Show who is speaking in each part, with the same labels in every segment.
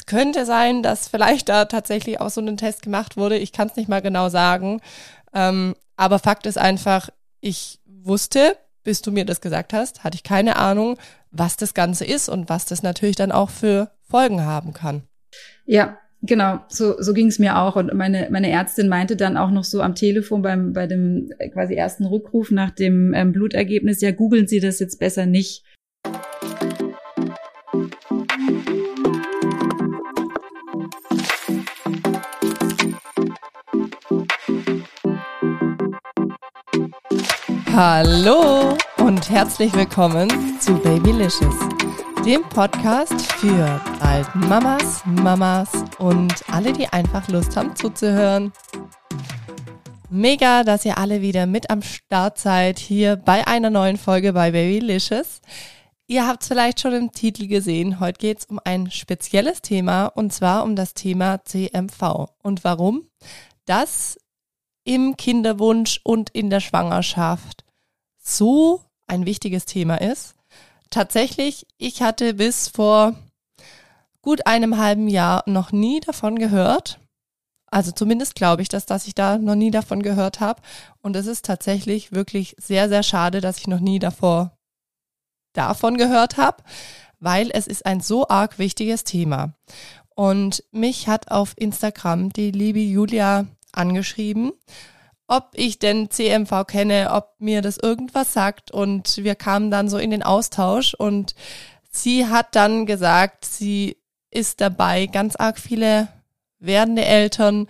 Speaker 1: Es könnte sein, dass vielleicht da tatsächlich auch so ein Test gemacht wurde. Ich kann es nicht mal genau sagen. Ähm, aber Fakt ist einfach, ich wusste, bis du mir das gesagt hast, hatte ich keine Ahnung, was das Ganze ist und was das natürlich dann auch für Folgen haben kann.
Speaker 2: Ja, genau, so, so ging es mir auch. Und meine, meine Ärztin meinte dann auch noch so am Telefon beim, bei dem quasi ersten Rückruf nach dem ähm, Blutergebnis, ja, googeln Sie das jetzt besser nicht.
Speaker 1: Hallo und herzlich willkommen zu Babylicious, dem Podcast für alten Mamas, Mamas und alle, die einfach Lust haben zuzuhören. Mega, dass ihr alle wieder mit am Start seid hier bei einer neuen Folge bei Babylicious. Ihr habt es vielleicht schon im Titel gesehen. Heute geht es um ein spezielles Thema und zwar um das Thema CMV. Und warum? Das im Kinderwunsch und in der Schwangerschaft so ein wichtiges Thema ist. Tatsächlich, ich hatte bis vor gut einem halben Jahr noch nie davon gehört. Also zumindest glaube ich, dass, dass ich da noch nie davon gehört habe. Und es ist tatsächlich wirklich sehr, sehr schade, dass ich noch nie davor davon gehört habe, weil es ist ein so arg wichtiges Thema. Und mich hat auf Instagram die liebe Julia angeschrieben ob ich denn CMV kenne, ob mir das irgendwas sagt. Und wir kamen dann so in den Austausch und sie hat dann gesagt, sie ist dabei, ganz arg viele werdende Eltern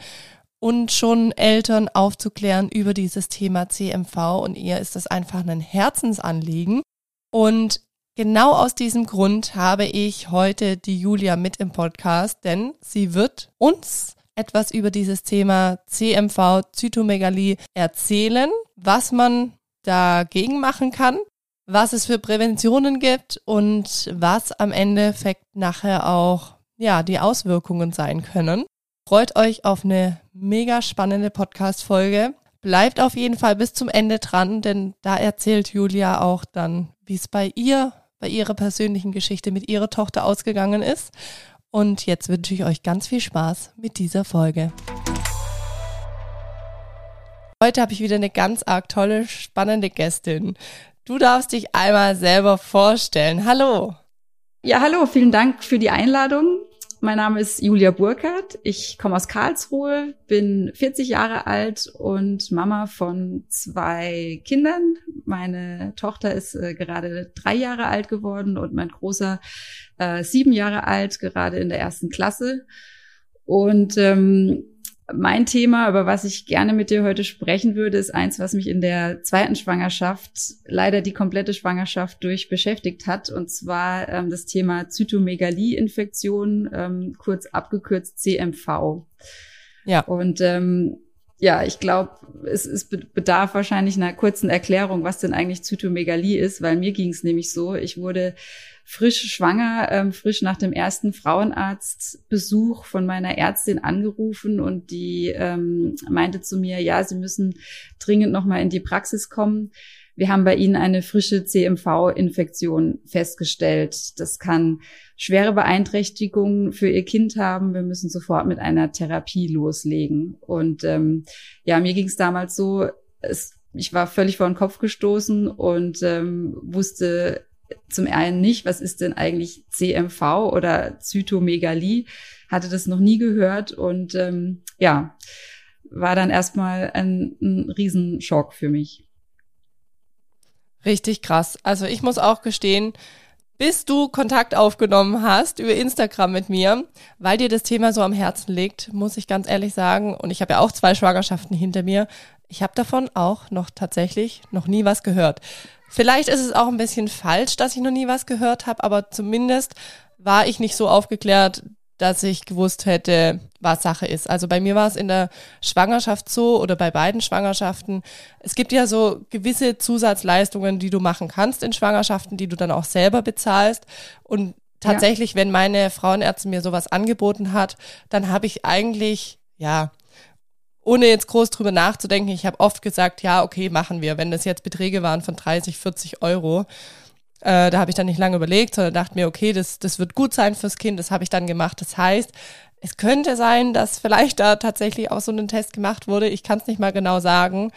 Speaker 1: und schon Eltern aufzuklären über dieses Thema CMV und ihr ist das einfach ein Herzensanliegen. Und genau aus diesem Grund habe ich heute die Julia mit im Podcast, denn sie wird uns etwas über dieses Thema CMV, Zytomegalie erzählen, was man dagegen machen kann, was es für Präventionen gibt und was am Endeffekt nachher auch ja, die Auswirkungen sein können. Freut euch auf eine mega spannende Podcast-Folge. Bleibt auf jeden Fall bis zum Ende dran, denn da erzählt Julia auch dann, wie es bei ihr, bei ihrer persönlichen Geschichte mit ihrer Tochter ausgegangen ist und jetzt wünsche ich euch ganz viel Spaß mit dieser Folge. Heute habe ich wieder eine ganz arg tolle, spannende Gästin. Du darfst dich einmal selber vorstellen. Hallo.
Speaker 2: Ja, hallo, vielen Dank für die Einladung. Mein Name ist Julia Burkhardt. Ich komme aus Karlsruhe, bin 40 Jahre alt und Mama von zwei Kindern. Meine Tochter ist äh, gerade drei Jahre alt geworden und mein Großer äh, sieben Jahre alt, gerade in der ersten Klasse. Und ähm, mein Thema, über was ich gerne mit dir heute sprechen würde, ist eins, was mich in der zweiten Schwangerschaft, leider die komplette Schwangerschaft durch beschäftigt hat, und zwar ähm, das Thema Zytomegalie-Infektion, ähm, kurz abgekürzt CMV. Ja. Und ähm, ja, ich glaube, es, es bedarf wahrscheinlich einer kurzen Erklärung, was denn eigentlich Zytomegalie ist, weil mir ging es nämlich so, ich wurde frisch schwanger, ähm, frisch nach dem ersten Frauenarztbesuch von meiner Ärztin angerufen und die ähm, meinte zu mir, ja, Sie müssen dringend nochmal in die Praxis kommen. Wir haben bei Ihnen eine frische CMV-Infektion festgestellt. Das kann schwere Beeinträchtigungen für Ihr Kind haben. Wir müssen sofort mit einer Therapie loslegen. Und ähm, ja, mir ging es damals so, es, ich war völlig vor den Kopf gestoßen und ähm, wusste zum einen nicht, was ist denn eigentlich CMV oder Zytomegalie, hatte das noch nie gehört und ähm, ja, war dann erstmal ein, ein Riesenschock für mich.
Speaker 1: Richtig krass. Also ich muss auch gestehen, bis du Kontakt aufgenommen hast über Instagram mit mir, weil dir das Thema so am Herzen liegt, muss ich ganz ehrlich sagen, und ich habe ja auch zwei Schwangerschaften hinter mir, ich habe davon auch noch tatsächlich noch nie was gehört. Vielleicht ist es auch ein bisschen falsch, dass ich noch nie was gehört habe, aber zumindest war ich nicht so aufgeklärt, dass ich gewusst hätte, was Sache ist. Also bei mir war es in der Schwangerschaft so oder bei beiden Schwangerschaften. Es gibt ja so gewisse Zusatzleistungen, die du machen kannst in Schwangerschaften, die du dann auch selber bezahlst. Und tatsächlich, ja. wenn meine Frauenärztin mir sowas angeboten hat, dann habe ich eigentlich, ja, ohne jetzt groß drüber nachzudenken, ich habe oft gesagt, ja, okay, machen wir, wenn das jetzt Beträge waren von 30, 40 Euro. Äh, da habe ich dann nicht lange überlegt, sondern dachte mir, okay, das, das wird gut sein fürs Kind, das habe ich dann gemacht. Das heißt, es könnte sein, dass vielleicht da tatsächlich auch so ein Test gemacht wurde. Ich kann es nicht mal genau sagen.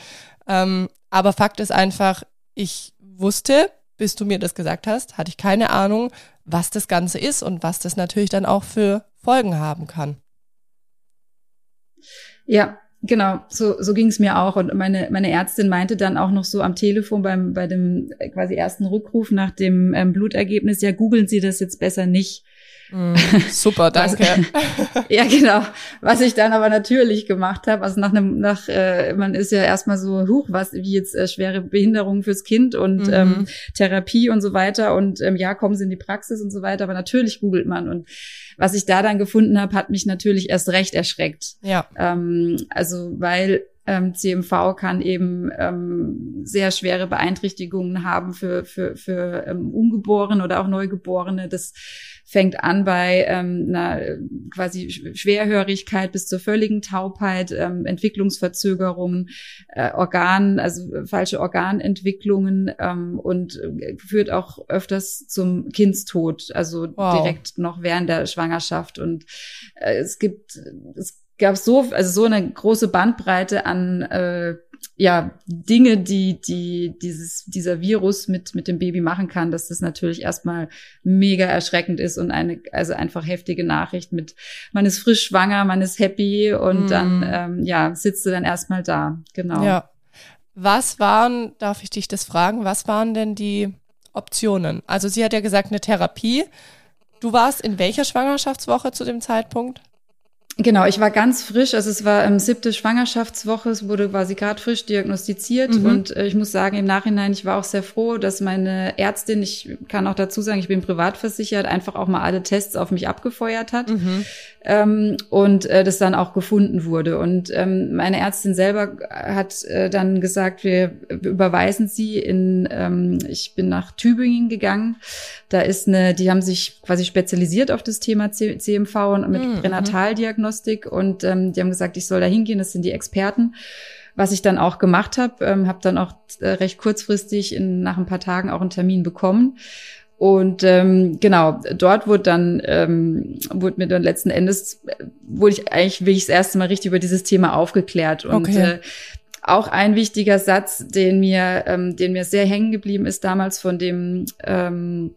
Speaker 1: Ähm, aber Fakt ist einfach, ich wusste, bis du mir das gesagt hast, hatte ich keine Ahnung, was das Ganze ist und was das natürlich dann auch für Folgen haben kann.
Speaker 2: Ja, Genau, so, so ging es mir auch. Und meine, meine Ärztin meinte dann auch noch so am Telefon beim, bei dem äh, quasi ersten Rückruf nach dem ähm, Blutergebnis, ja, googeln Sie das jetzt besser nicht.
Speaker 1: Mm, super, danke.
Speaker 2: Was, ja, genau. Was ich dann aber natürlich gemacht habe, also nach einem, nach, äh, man ist ja erstmal so, huch, was, wie jetzt äh, schwere Behinderung fürs Kind und mhm. ähm, Therapie und so weiter und ähm, ja, kommen Sie in die Praxis und so weiter, aber natürlich googelt man und was ich da dann gefunden habe, hat mich natürlich erst recht erschreckt.
Speaker 1: Ja.
Speaker 2: Ähm, also weil ähm, CMV kann eben ähm, sehr schwere Beeinträchtigungen haben für, für, für ähm, Ungeborene oder auch Neugeborene. Das fängt an bei ähm, einer quasi Schwerhörigkeit bis zur völligen Taubheit, ähm, Entwicklungsverzögerungen, äh, Organ, also falsche Organentwicklungen ähm, und äh, führt auch öfters zum Kindstod, also wow. direkt noch während der Schwangerschaft. Und äh, es gibt es gab so, also so eine große Bandbreite an äh, ja, Dinge, die, die dieses, dieser Virus mit, mit dem Baby machen kann, dass das natürlich erstmal mega erschreckend ist und eine, also einfach heftige Nachricht mit, man ist frisch schwanger, man ist happy und mm. dann, ähm, ja, sitzt du dann erstmal da. Genau.
Speaker 1: Ja. Was waren, darf ich dich das fragen, was waren denn die Optionen? Also sie hat ja gesagt, eine Therapie. Du warst in welcher Schwangerschaftswoche zu dem Zeitpunkt?
Speaker 2: Genau, ich war ganz frisch, also es war ähm, siebte Schwangerschaftswoche, es wurde quasi gerade frisch diagnostiziert mhm. und äh, ich muss sagen, im Nachhinein, ich war auch sehr froh, dass meine Ärztin, ich kann auch dazu sagen, ich bin privat versichert, einfach auch mal alle Tests auf mich abgefeuert hat mhm. ähm, und äh, das dann auch gefunden wurde. Und ähm, meine Ärztin selber hat äh, dann gesagt, wir überweisen sie in, ähm, ich bin nach Tübingen gegangen, da ist eine, die haben sich quasi spezialisiert auf das Thema C CMV und mit mhm. Pränataldiagnostik Diagnostik und ähm, die haben gesagt, ich soll da hingehen, das sind die Experten. Was ich dann auch gemacht habe, ähm, habe dann auch äh, recht kurzfristig in, nach ein paar Tagen auch einen Termin bekommen. Und ähm, genau, dort wurde dann, ähm, wurde mir dann letzten Endes, äh, wurde ich eigentlich wirklich das erste Mal richtig über dieses Thema aufgeklärt. Und okay. äh, auch ein wichtiger Satz, den mir, ähm, den mir sehr hängen geblieben ist damals von dem ähm,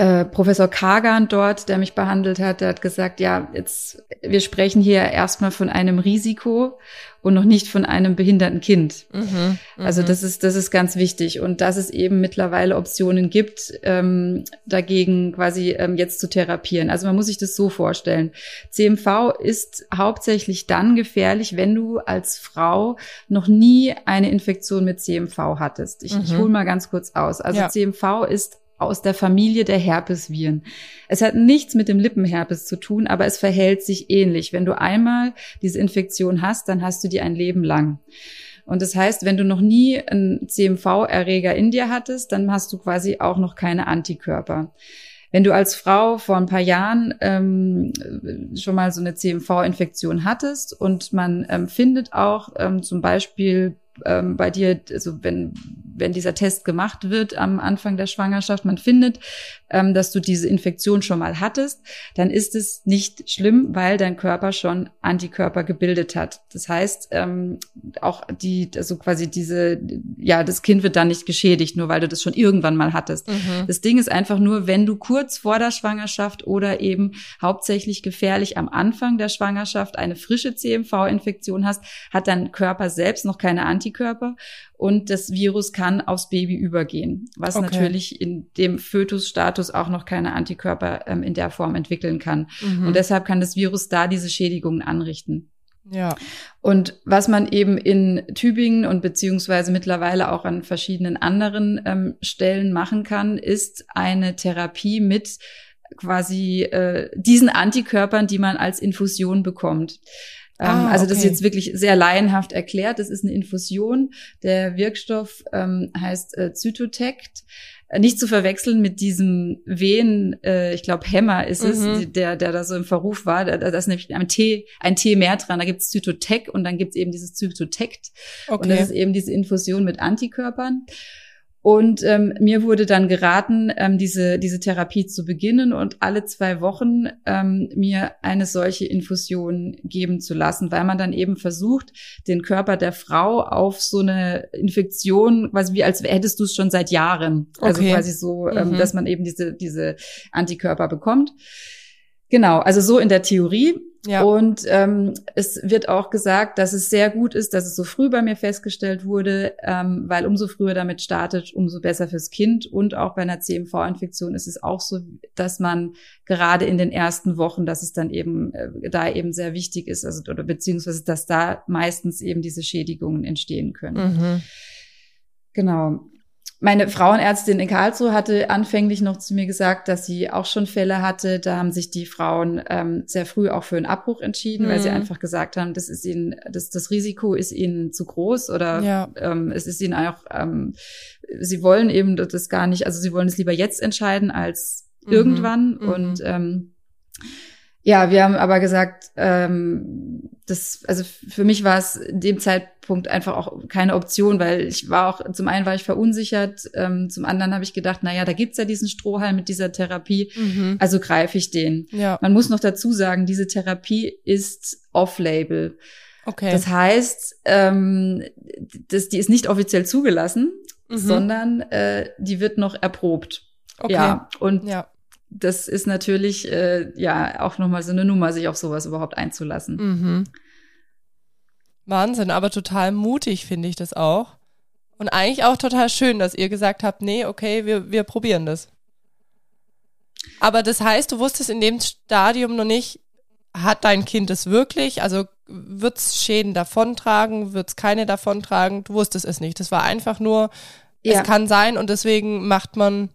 Speaker 2: äh, Professor Kagan dort, der mich behandelt hat, der hat gesagt, ja, jetzt, wir sprechen hier erstmal von einem Risiko und noch nicht von einem behinderten Kind. Mhm, also mhm. das ist, das ist ganz wichtig. Und dass es eben mittlerweile Optionen gibt, ähm, dagegen quasi ähm, jetzt zu therapieren. Also man muss sich das so vorstellen. CMV ist hauptsächlich dann gefährlich, wenn du als Frau noch nie eine Infektion mit CMV hattest. Ich, mhm. ich hole mal ganz kurz aus. Also ja. CMV ist aus der Familie der Herpesviren. Es hat nichts mit dem Lippenherpes zu tun, aber es verhält sich ähnlich. Wenn du einmal diese Infektion hast, dann hast du die ein Leben lang. Und das heißt, wenn du noch nie einen CMV-Erreger in dir hattest, dann hast du quasi auch noch keine Antikörper. Wenn du als Frau vor ein paar Jahren ähm, schon mal so eine CMV-Infektion hattest und man ähm, findet auch ähm, zum Beispiel ähm, bei dir, also wenn, wenn dieser Test gemacht wird am Anfang der Schwangerschaft, man findet, ähm, dass du diese Infektion schon mal hattest, dann ist es nicht schlimm, weil dein Körper schon Antikörper gebildet hat. Das heißt, ähm, auch die, also quasi diese, ja, das Kind wird dann nicht geschädigt, nur weil du das schon irgendwann mal hattest. Mhm. Das Ding ist einfach nur, wenn du kurz vor der Schwangerschaft oder eben hauptsächlich gefährlich am Anfang der Schwangerschaft eine frische CMV-Infektion hast, hat dein Körper selbst noch keine Antikörper und das Virus kann aufs Baby übergehen, was okay. natürlich in dem Fötusstatus auch noch keine Antikörper ähm, in der Form entwickeln kann. Mhm. Und deshalb kann das Virus da diese Schädigungen anrichten.
Speaker 1: Ja.
Speaker 2: Und was man eben in Tübingen und beziehungsweise mittlerweile auch an verschiedenen anderen ähm, Stellen machen kann, ist eine Therapie mit quasi äh, diesen Antikörpern, die man als Infusion bekommt. Ähm, ah, also das ist jetzt wirklich sehr laienhaft erklärt. Das ist eine Infusion. Der Wirkstoff ähm, heißt äh, Zytotect. Äh, nicht zu verwechseln mit diesem Wehen, äh, ich glaube Hämmer ist es, mhm. der, der da so im Verruf war. Da, da ist nämlich ein T, ein T mehr dran. Da gibt's Zytotec und dann gibt's eben dieses Zytotect. Okay. Und das ist eben diese Infusion mit Antikörpern. Und ähm, mir wurde dann geraten, ähm, diese, diese Therapie zu beginnen und alle zwei Wochen ähm, mir eine solche Infusion geben zu lassen, weil man dann eben versucht, den Körper der Frau auf so eine Infektion, quasi wie als hättest du es schon seit Jahren. Also
Speaker 1: Okay.
Speaker 2: quasi so, ähm,
Speaker 1: Mhm.
Speaker 2: dass man eben diese, diese Antikörper bekommt. Genau, also so in der Theorie.
Speaker 1: Ja.
Speaker 2: Und ähm, es wird auch gesagt, dass es sehr gut ist, dass es so früh bei mir festgestellt wurde, ähm, weil umso früher damit startet, umso besser fürs Kind. Und auch bei einer CMV-Infektion ist es auch so, dass man gerade in den ersten Wochen, dass es dann eben äh, da eben sehr wichtig ist, also oder beziehungsweise dass da meistens eben diese Schädigungen entstehen können.
Speaker 1: Mhm.
Speaker 2: Genau. Meine Frauenärztin in Karlsruhe hatte anfänglich noch zu mir gesagt, dass sie auch schon Fälle hatte. Da haben sich die Frauen ähm, sehr früh auch für einen Abbruch entschieden, weil sie
Speaker 1: Mhm.
Speaker 2: einfach gesagt haben, das ist ihnen, das, das Risiko ist ihnen zu groß oder
Speaker 1: Ja.
Speaker 2: ähm, es ist ihnen auch, ähm, sie wollen eben das gar nicht, also sie wollen es lieber jetzt entscheiden als
Speaker 1: Mhm.
Speaker 2: irgendwann.
Speaker 1: Mhm.
Speaker 2: Und ähm, ja, wir haben aber gesagt, ähm, das, also für mich war es in dem Zeitpunkt einfach auch keine Option, weil ich war auch, zum einen war ich verunsichert, ähm, zum anderen habe ich gedacht, na ja, da gibt's ja diesen Strohhalm mit dieser Therapie,
Speaker 1: Mhm.
Speaker 2: also greife ich den.
Speaker 1: Ja,
Speaker 2: Man muss noch dazu sagen, diese Therapie ist off-label.
Speaker 1: okay.
Speaker 2: Das heißt, ähm, das, die ist nicht offiziell zugelassen,
Speaker 1: Mhm.
Speaker 2: sondern äh, die wird noch erprobt.
Speaker 1: okay.
Speaker 2: Ja, und
Speaker 1: Ja.
Speaker 2: Das ist natürlich äh, ja auch nochmal so eine Nummer, sich auf sowas überhaupt einzulassen.
Speaker 1: Mhm. Wahnsinn, aber total mutig finde ich das auch. Und eigentlich auch total schön, dass ihr gesagt habt, nee, okay, wir, wir probieren das. Aber das heißt, du wusstest in dem Stadium noch nicht, hat dein Kind es wirklich? Also wird es Schäden davontragen, wird es keine davontragen? Du wusstest es nicht. Das war einfach nur,
Speaker 2: Ja.
Speaker 1: es kann sein und deswegen macht man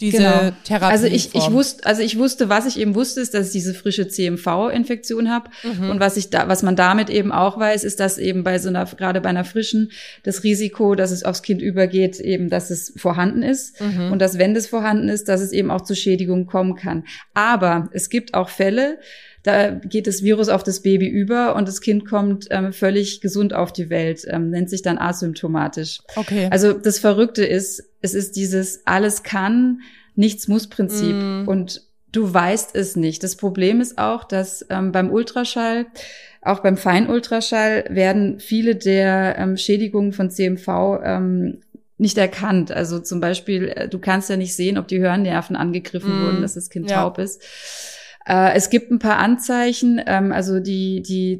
Speaker 1: diese
Speaker 2: Genau.
Speaker 1: Therapie.
Speaker 2: Also ich, ich wusste, also ich wusste, was ich eben wusste, ist, dass ich diese frische CMV-Infektion habe.
Speaker 1: Mhm.
Speaker 2: Und was ich da, was man damit eben auch weiß, ist, dass eben bei so einer, gerade bei einer frischen, das Risiko, dass es aufs Kind übergeht, eben, dass es vorhanden ist.
Speaker 1: Mhm.
Speaker 2: Und dass, wenn das vorhanden ist, dass es eben auch zu Schädigungen kommen kann. Aber es gibt auch Fälle, da geht das Virus auf das Baby über und das Kind kommt ähm, völlig gesund auf die Welt, ähm, nennt sich dann asymptomatisch.
Speaker 1: okay.
Speaker 2: Also das Verrückte ist, es ist dieses alles kann, nichts muss Prinzip
Speaker 1: Mm.
Speaker 2: und du weißt es nicht. Das Problem ist auch, dass ähm, beim Ultraschall, auch beim Feinultraschall werden viele der ähm, Schädigungen von CMV ähm, nicht erkannt. Also zum Beispiel, äh, du kannst ja nicht sehen, ob die Hörnerven angegriffen
Speaker 1: Mm.
Speaker 2: wurden, dass das Kind
Speaker 1: Ja.
Speaker 2: taub ist. Äh, Es gibt ein paar Anzeichen, ähm, also die, die,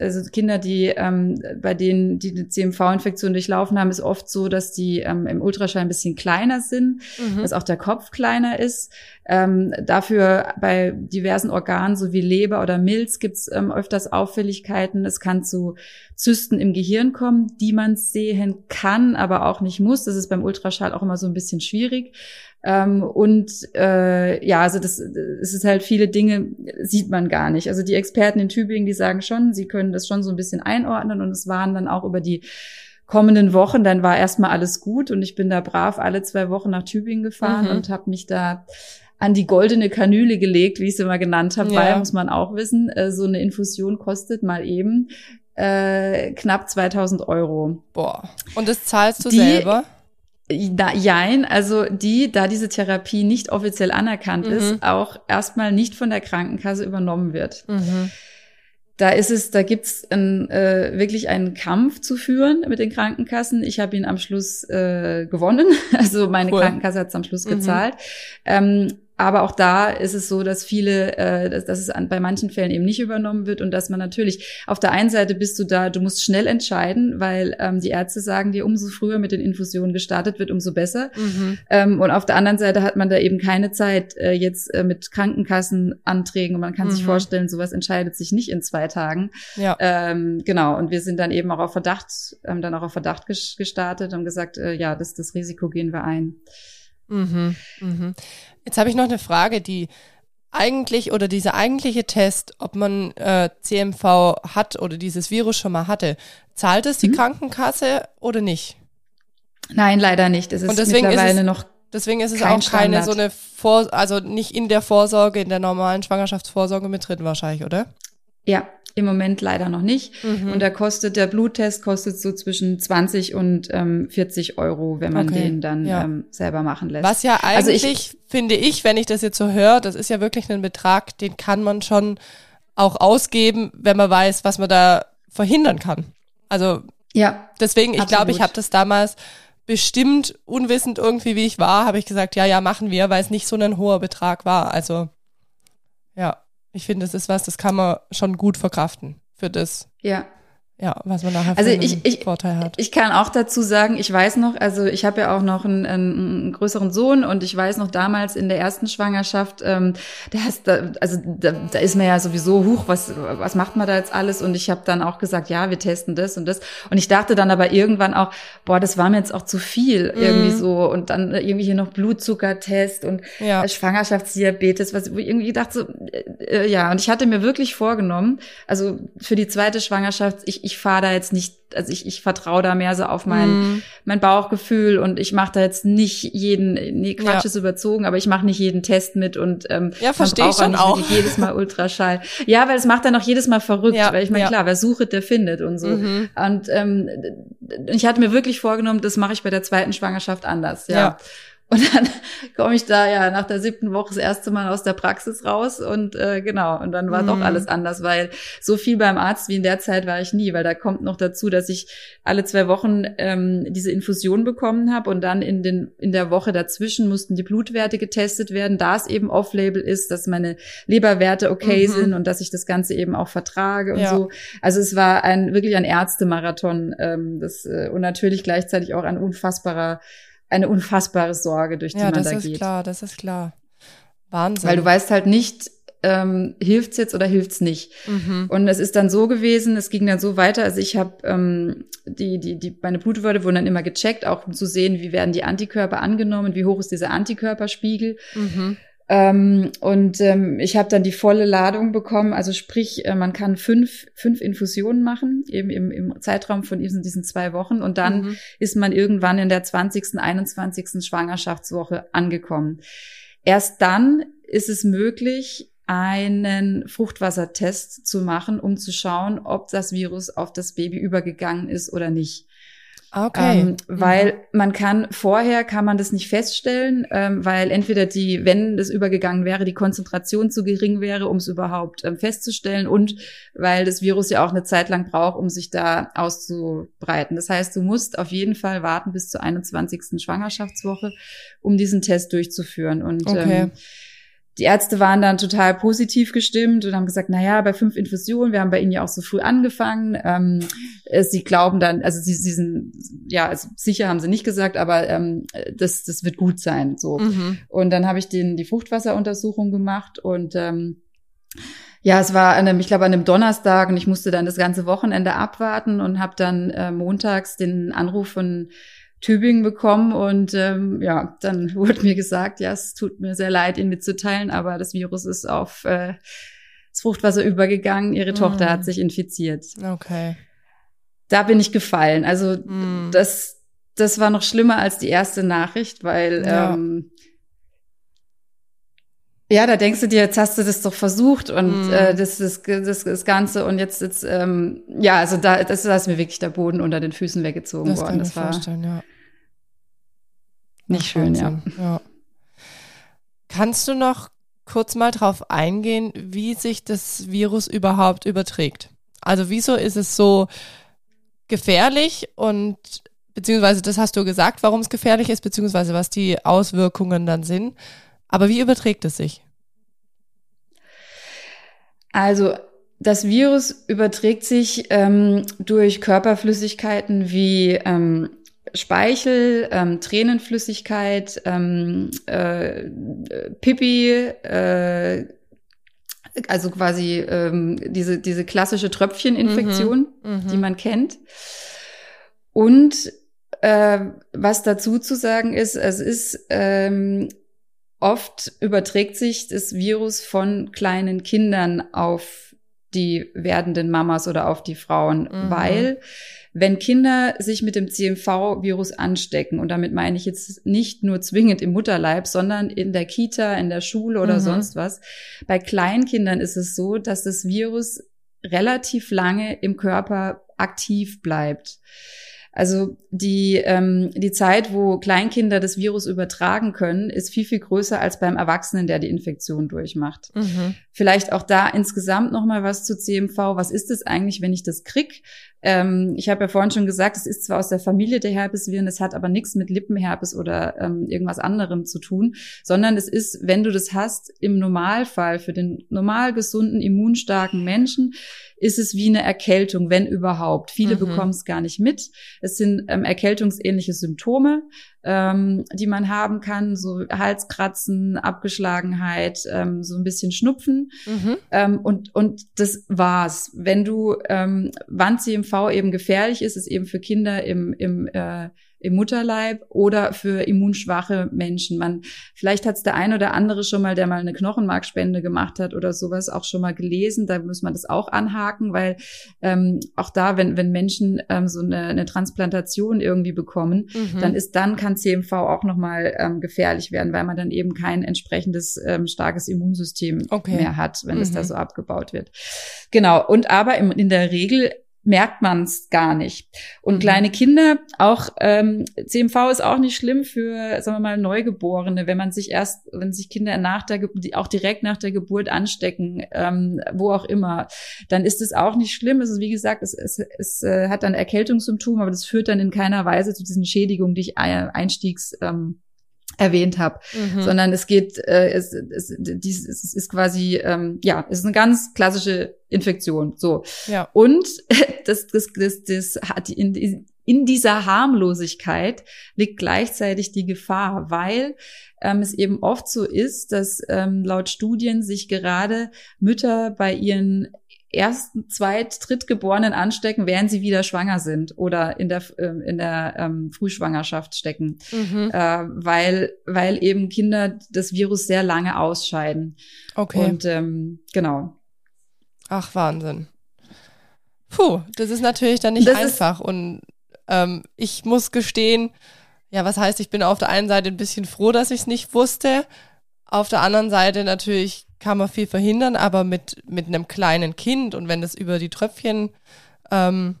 Speaker 2: also Kinder, die ähm, bei denen die eine CMV-Infektion durchlaufen haben, ist oft so, dass die ähm, im Ultraschall ein bisschen kleiner sind,
Speaker 1: Mhm.
Speaker 2: dass auch der Kopf kleiner ist. Ähm, dafür bei diversen Organen, so wie Leber oder Milz, gibt's ähm, öfters Auffälligkeiten. Es kann zu Zysten im Gehirn kommen, die man sehen kann, aber auch nicht muss. Das ist beim Ultraschall auch immer so ein bisschen schwierig. Ähm, und äh, ja, also das, es ist halt viele Dinge sieht man gar nicht. Also die Experten in Tübingen, die sagen schon, sie können das schon so ein bisschen einordnen und es waren dann auch über die kommenden Wochen, dann war erstmal alles gut und ich bin da brav alle zwei Wochen nach Tübingen gefahren
Speaker 1: Mhm.
Speaker 2: und habe mich da an die goldene Kanüle gelegt, wie ich es immer genannt habe,
Speaker 1: Ja.
Speaker 2: weil, muss man auch wissen, äh, so eine Infusion kostet mal eben äh, knapp 2000 Euro.
Speaker 1: Boah. Und das zahlst du
Speaker 2: Die-
Speaker 1: selber?
Speaker 2: Da, jein, also die, da diese Therapie nicht offiziell anerkannt
Speaker 1: Mhm.
Speaker 2: ist, auch erstmal nicht von der Krankenkasse übernommen wird.
Speaker 1: Mhm.
Speaker 2: Da ist es, da gibt's ein, äh, wirklich einen Kampf zu führen mit den Krankenkassen. Ich habe ihn am Schluss äh, gewonnen. Also meine
Speaker 1: Cool.
Speaker 2: Krankenkasse hat es am Schluss
Speaker 1: Mhm.
Speaker 2: gezahlt. Ähm, aber auch da ist es so, dass viele, äh, dass, dass es an, bei manchen Fällen eben nicht übernommen wird und dass man natürlich auf der einen Seite bist du da, du musst schnell entscheiden, weil ähm, die Ärzte sagen dir, umso früher mit den Infusionen gestartet wird, umso besser.
Speaker 1: Mhm.
Speaker 2: Ähm, und auf der anderen Seite hat man da eben keine Zeit äh, jetzt äh, mit Krankenkassenanträgen und man kann sich
Speaker 1: Mhm.
Speaker 2: vorstellen, sowas entscheidet sich nicht in zwei Tagen.
Speaker 1: Ja.
Speaker 2: Ähm, genau, und wir sind dann eben auch auf Verdacht, ähm, dann auch auf Verdacht ges gestartet und gesagt, äh, ja, das, das Risiko gehen wir ein.
Speaker 1: Mhm. Mhm. Jetzt habe ich noch eine Frage, die eigentlich oder dieser eigentliche Test, ob man äh, CMV hat oder dieses Virus schon mal hatte, zahlt es die
Speaker 2: Mhm.
Speaker 1: Krankenkasse oder nicht?
Speaker 2: Nein, leider nicht. Es ist
Speaker 1: Und deswegen ist
Speaker 2: mittlerweile
Speaker 1: es-
Speaker 2: noch
Speaker 1: Deswegen ist es
Speaker 2: Kein
Speaker 1: auch keine
Speaker 2: Standard.
Speaker 1: so eine Vor also nicht in der Vorsorge, in der normalen Schwangerschaftsvorsorge mit drin wahrscheinlich, oder?
Speaker 2: Ja, Im Moment leider noch nicht.
Speaker 1: Mhm.
Speaker 2: Und da kostet der Bluttest kostet so zwischen 20 und ähm, 40 Euro, wenn man
Speaker 1: Okay,
Speaker 2: den dann
Speaker 1: ja.
Speaker 2: ähm, selber machen lässt.
Speaker 1: Was ja
Speaker 2: Also
Speaker 1: eigentlich,
Speaker 2: ich-
Speaker 1: finde ich, wenn ich das jetzt so höre, das ist ja wirklich ein Betrag, den kann man schon auch ausgeben, wenn man weiß, was man da verhindern kann. Also
Speaker 2: Ja,
Speaker 1: deswegen, ich glaube, ich habe das damals bestimmt unwissend irgendwie, wie ich war, habe ich gesagt, ja, ja, machen wir, weil es nicht so ein hoher Betrag war. Also ja, ich finde, das ist was, das kann man schon gut verkraften für das,
Speaker 2: ja.
Speaker 1: Ja, was man nachher
Speaker 2: Also ich- ich-
Speaker 1: Vorteil hat.
Speaker 2: Ich kann auch dazu sagen, ich weiß noch, also ich habe ja auch noch einen, einen, größeren Sohn und ich weiß noch damals in der ersten Schwangerschaft, ähm, der ist da, also da, da ist mir ja sowieso hoch, was was macht man da jetzt alles? Und ich habe dann auch gesagt, ja, wir testen das und das. Und ich dachte dann aber irgendwann auch, boah, das war mir jetzt auch zu viel irgendwie
Speaker 1: Mhm.
Speaker 2: so und dann irgendwie hier noch Blutzuckertest und
Speaker 1: Ja.
Speaker 2: Schwangerschaftsdiabetes, was wo ich irgendwie dachte so, äh, äh, ja, und ich hatte mir wirklich vorgenommen, also für die zweite Schwangerschaft, ich, ich fahre da jetzt nicht, also ich, ich vertraue da mehr so auf mein,
Speaker 1: Mhm.
Speaker 2: mein Bauchgefühl und ich mache da jetzt nicht jeden, nee, Quatsch
Speaker 1: Ja.
Speaker 2: ist überzogen, aber ich mache nicht jeden Test mit und ähm,
Speaker 1: Ja,
Speaker 2: man
Speaker 1: versteh ich
Speaker 2: nicht
Speaker 1: auch.
Speaker 2: jedes Mal Ultraschall. Ja, weil es macht dann auch jedes Mal verrückt,
Speaker 1: Ja,
Speaker 2: weil ich meine,
Speaker 1: ja.
Speaker 2: klar, wer sucht, der findet und so.
Speaker 1: Mhm.
Speaker 2: Und ähm, ich hatte mir wirklich vorgenommen, das mache ich bei der zweiten Schwangerschaft anders. Ja.
Speaker 1: Ja.
Speaker 2: Und dann komme ich da ja nach der siebten Woche das erste Mal aus der Praxis raus und äh, genau, und dann war
Speaker 1: Mhm.
Speaker 2: doch alles anders, weil so viel beim Arzt wie in der Zeit war ich nie, weil da kommt noch dazu, dass ich alle zwei Wochen ähm, diese Infusion bekommen habe und dann in, den, in der Woche dazwischen mussten die Blutwerte getestet werden, da es eben off-label ist, dass meine Leberwerte okay
Speaker 1: Mhm.
Speaker 2: sind und dass ich das Ganze eben auch vertrage und
Speaker 1: Ja.
Speaker 2: so. Also es war ein wirklich ein Ärztemarathon ähm, das, äh, und natürlich gleichzeitig auch ein unfassbarer eine unfassbare Sorge, durch die
Speaker 1: Ja,
Speaker 2: man
Speaker 1: das
Speaker 2: da
Speaker 1: ist
Speaker 2: geht.
Speaker 1: klar, das ist klar. Wahnsinn.
Speaker 2: Weil du weißt halt nicht, ähm, hilft's jetzt oder hilft's nicht.
Speaker 1: Mhm.
Speaker 2: Und es ist dann so gewesen, es ging dann so weiter. Also ich habe ähm, die, die, die, meine Blutwerte wurden dann immer gecheckt, auch um zu sehen, wie werden die Antikörper angenommen, wie hoch ist dieser Antikörperspiegel.
Speaker 1: Mhm.
Speaker 2: Ähm, und ähm, ich habe dann die volle Ladung bekommen. Also sprich, äh, man kann fünf, fünf Infusionen machen, eben im, im Zeitraum von diesen, diesen zwei Wochen. Und dann
Speaker 1: Mhm.
Speaker 2: ist man irgendwann in der 20., 21. Schwangerschaftswoche angekommen. Erst dann ist es möglich, einen Fruchtwassertest zu machen, um zu schauen, ob das Virus auf das Baby übergegangen ist oder nicht.
Speaker 1: Okay.
Speaker 2: Ähm, weil man kann vorher kann man das nicht feststellen, ähm, weil entweder die, wenn das übergegangen wäre, die Konzentration zu gering wäre, um es überhaupt ähm, festzustellen und weil das Virus ja auch eine Zeit lang braucht, um sich da auszubreiten. Das heißt, du musst auf jeden Fall warten bis zur 21. Schwangerschaftswoche, um diesen Test durchzuführen. Und
Speaker 1: Okay.
Speaker 2: ähm, die Ärzte waren dann total positiv gestimmt und haben gesagt, na ja, bei fünf Infusionen, wir haben bei Ihnen ja auch so früh angefangen. Ähm, äh, sie glauben dann, also sie, sie sind, ja, also sicher haben sie nicht gesagt, aber ähm, das, das wird gut sein. So.
Speaker 1: Mhm.
Speaker 2: Und dann habe ich den die Fruchtwasseruntersuchung gemacht und ähm, ja, es war an einem, ich glaube an einem Donnerstag und ich musste dann das ganze Wochenende abwarten und habe dann äh, montags den Anruf von Tübingen bekommen und ähm, ja, dann wurde mir gesagt, ja, es tut mir sehr leid, Ihnen mitzuteilen, aber das Virus ist auf äh, das Fruchtwasser übergegangen. Ihre
Speaker 1: Mm.
Speaker 2: Tochter hat sich infiziert.
Speaker 1: Okay.
Speaker 2: Da bin ich gefallen. Also
Speaker 1: Mm.
Speaker 2: das, das war noch schlimmer als die erste Nachricht, weil
Speaker 1: Ja.
Speaker 2: ähm, ja, da denkst du dir, jetzt hast du das doch versucht und
Speaker 1: Mhm.
Speaker 2: äh, das, das, das, das Ganze und jetzt, jetzt ähm, ja, also da, das da ist mir wirklich der Boden unter den Füßen weggezogen
Speaker 1: Das kann
Speaker 2: worden.
Speaker 1: ich
Speaker 2: Das war
Speaker 1: vorstellen, ja.
Speaker 2: nicht
Speaker 1: Ach,
Speaker 2: schön, ja.
Speaker 1: Ja. Kannst du noch kurz mal drauf eingehen, wie sich das Virus überhaupt überträgt? Also wieso ist es so gefährlich und beziehungsweise das hast du gesagt, warum es gefährlich ist, beziehungsweise was die Auswirkungen dann sind. Aber wie überträgt es sich?
Speaker 2: Also das Virus überträgt sich ähm, durch Körperflüssigkeiten wie ähm, Speichel, ähm, Tränenflüssigkeit, ähm, äh, Pipi, äh, also quasi ähm, diese, diese klassische Tröpfcheninfektion,
Speaker 1: Mhm.
Speaker 2: die man kennt. Und äh, was dazu zu sagen ist, es ist ähm, oft überträgt sich das Virus von kleinen Kindern auf die werdenden Mamas oder auf die Frauen,
Speaker 1: Mhm.
Speaker 2: weil wenn Kinder sich mit dem CMV-Virus anstecken, und damit meine ich jetzt nicht nur zwingend im Mutterleib, sondern in der Kita, in der Schule oder
Speaker 1: Mhm.
Speaker 2: sonst was, bei Kleinkindern ist es so, dass das Virus relativ lange im Körper aktiv bleibt. Also die, ähm, die Zeit, wo Kleinkinder das Virus übertragen können, ist viel, viel größer als beim Erwachsenen, der die Infektion durchmacht. Mhm. Vielleicht auch da insgesamt nochmal was zu CMV. Was ist es eigentlich, wenn ich das krieg? Ähm, ich habe ja vorhin schon gesagt, es ist zwar aus der Familie der Herpesviren, es hat aber nichts mit Lippenherpes oder ähm, irgendwas anderem zu tun, sondern es ist, wenn du das hast, im Normalfall für den normal gesunden, immunstarken Menschen, ist es wie eine Erkältung, wenn überhaupt. Viele mhm. bekommen es gar nicht mit. Es sind ähm, erkältungsähnliche Symptome, ähm, die man haben kann, so Halskratzen, Abgeschlagenheit, ähm, so ein bisschen Schnupfen. Mhm. Ähm, und, und das war's. Wenn du, ähm, wann CMV eben gefährlich ist, ist eben für Kinder im, im äh, im Mutterleib oder für immunschwache Menschen. Man, vielleicht hat es der ein oder andere schon mal, der mal eine Knochenmarkspende gemacht hat oder sowas, auch schon mal gelesen. Da muss man das auch anhaken, weil ähm, auch da, wenn, wenn Menschen ähm, so eine, eine Transplantation irgendwie bekommen, mhm. dann ist dann kann CMV auch nochmal ähm, gefährlich werden, weil man dann eben kein entsprechendes ähm, starkes Immunsystem okay. mehr hat, wenn es da mhm. so abgebaut wird. Genau. Und aber im, in der Regel merkt man es gar nicht. Und mhm. kleine Kinder, auch ähm, CMV ist auch nicht schlimm für, sagen wir mal, Neugeborene, wenn man sich erst, wenn sich Kinder nach der auch direkt nach der Geburt anstecken, ähm, wo auch immer, dann ist es auch nicht schlimm. Es ist wie gesagt, es, es, es äh, hat dann Erkältungssymptome, aber das führt dann in keiner Weise zu diesen Schädigungen, die ich einstiegs ähm, erwähnt habe, mhm. sondern es geht, äh, es, es, dies, es ist quasi, ähm, ja, es ist eine ganz klassische Infektion. So. Ja. Und das, das, das, das hat in, in dieser Harmlosigkeit liegt gleichzeitig die Gefahr, weil ähm, es eben oft so ist, dass ähm, laut Studien sich gerade Mütter bei ihren ersten, zweit, drittgeborenen anstecken, während sie wieder schwanger sind oder in der äh, in der ähm, Frühschwangerschaft stecken, mhm. äh, weil weil eben Kinder das Virus sehr lange ausscheiden. Okay. Und ähm, genau.
Speaker 1: Ach Wahnsinn. Puh, das ist natürlich dann nicht das einfach und ähm, ich muss gestehen, ja, was heißt, ich bin auf der einen Seite ein bisschen froh, dass ich es nicht wusste. Auf der anderen Seite natürlich kann man viel verhindern, aber mit, mit einem kleinen Kind und wenn das über die Tröpfchen ähm,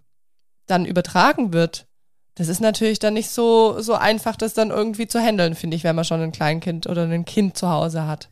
Speaker 1: dann übertragen wird, das ist natürlich dann nicht so, so einfach, das dann irgendwie zu handeln, finde ich, wenn man schon ein Kleinkind oder ein Kind zu Hause hat.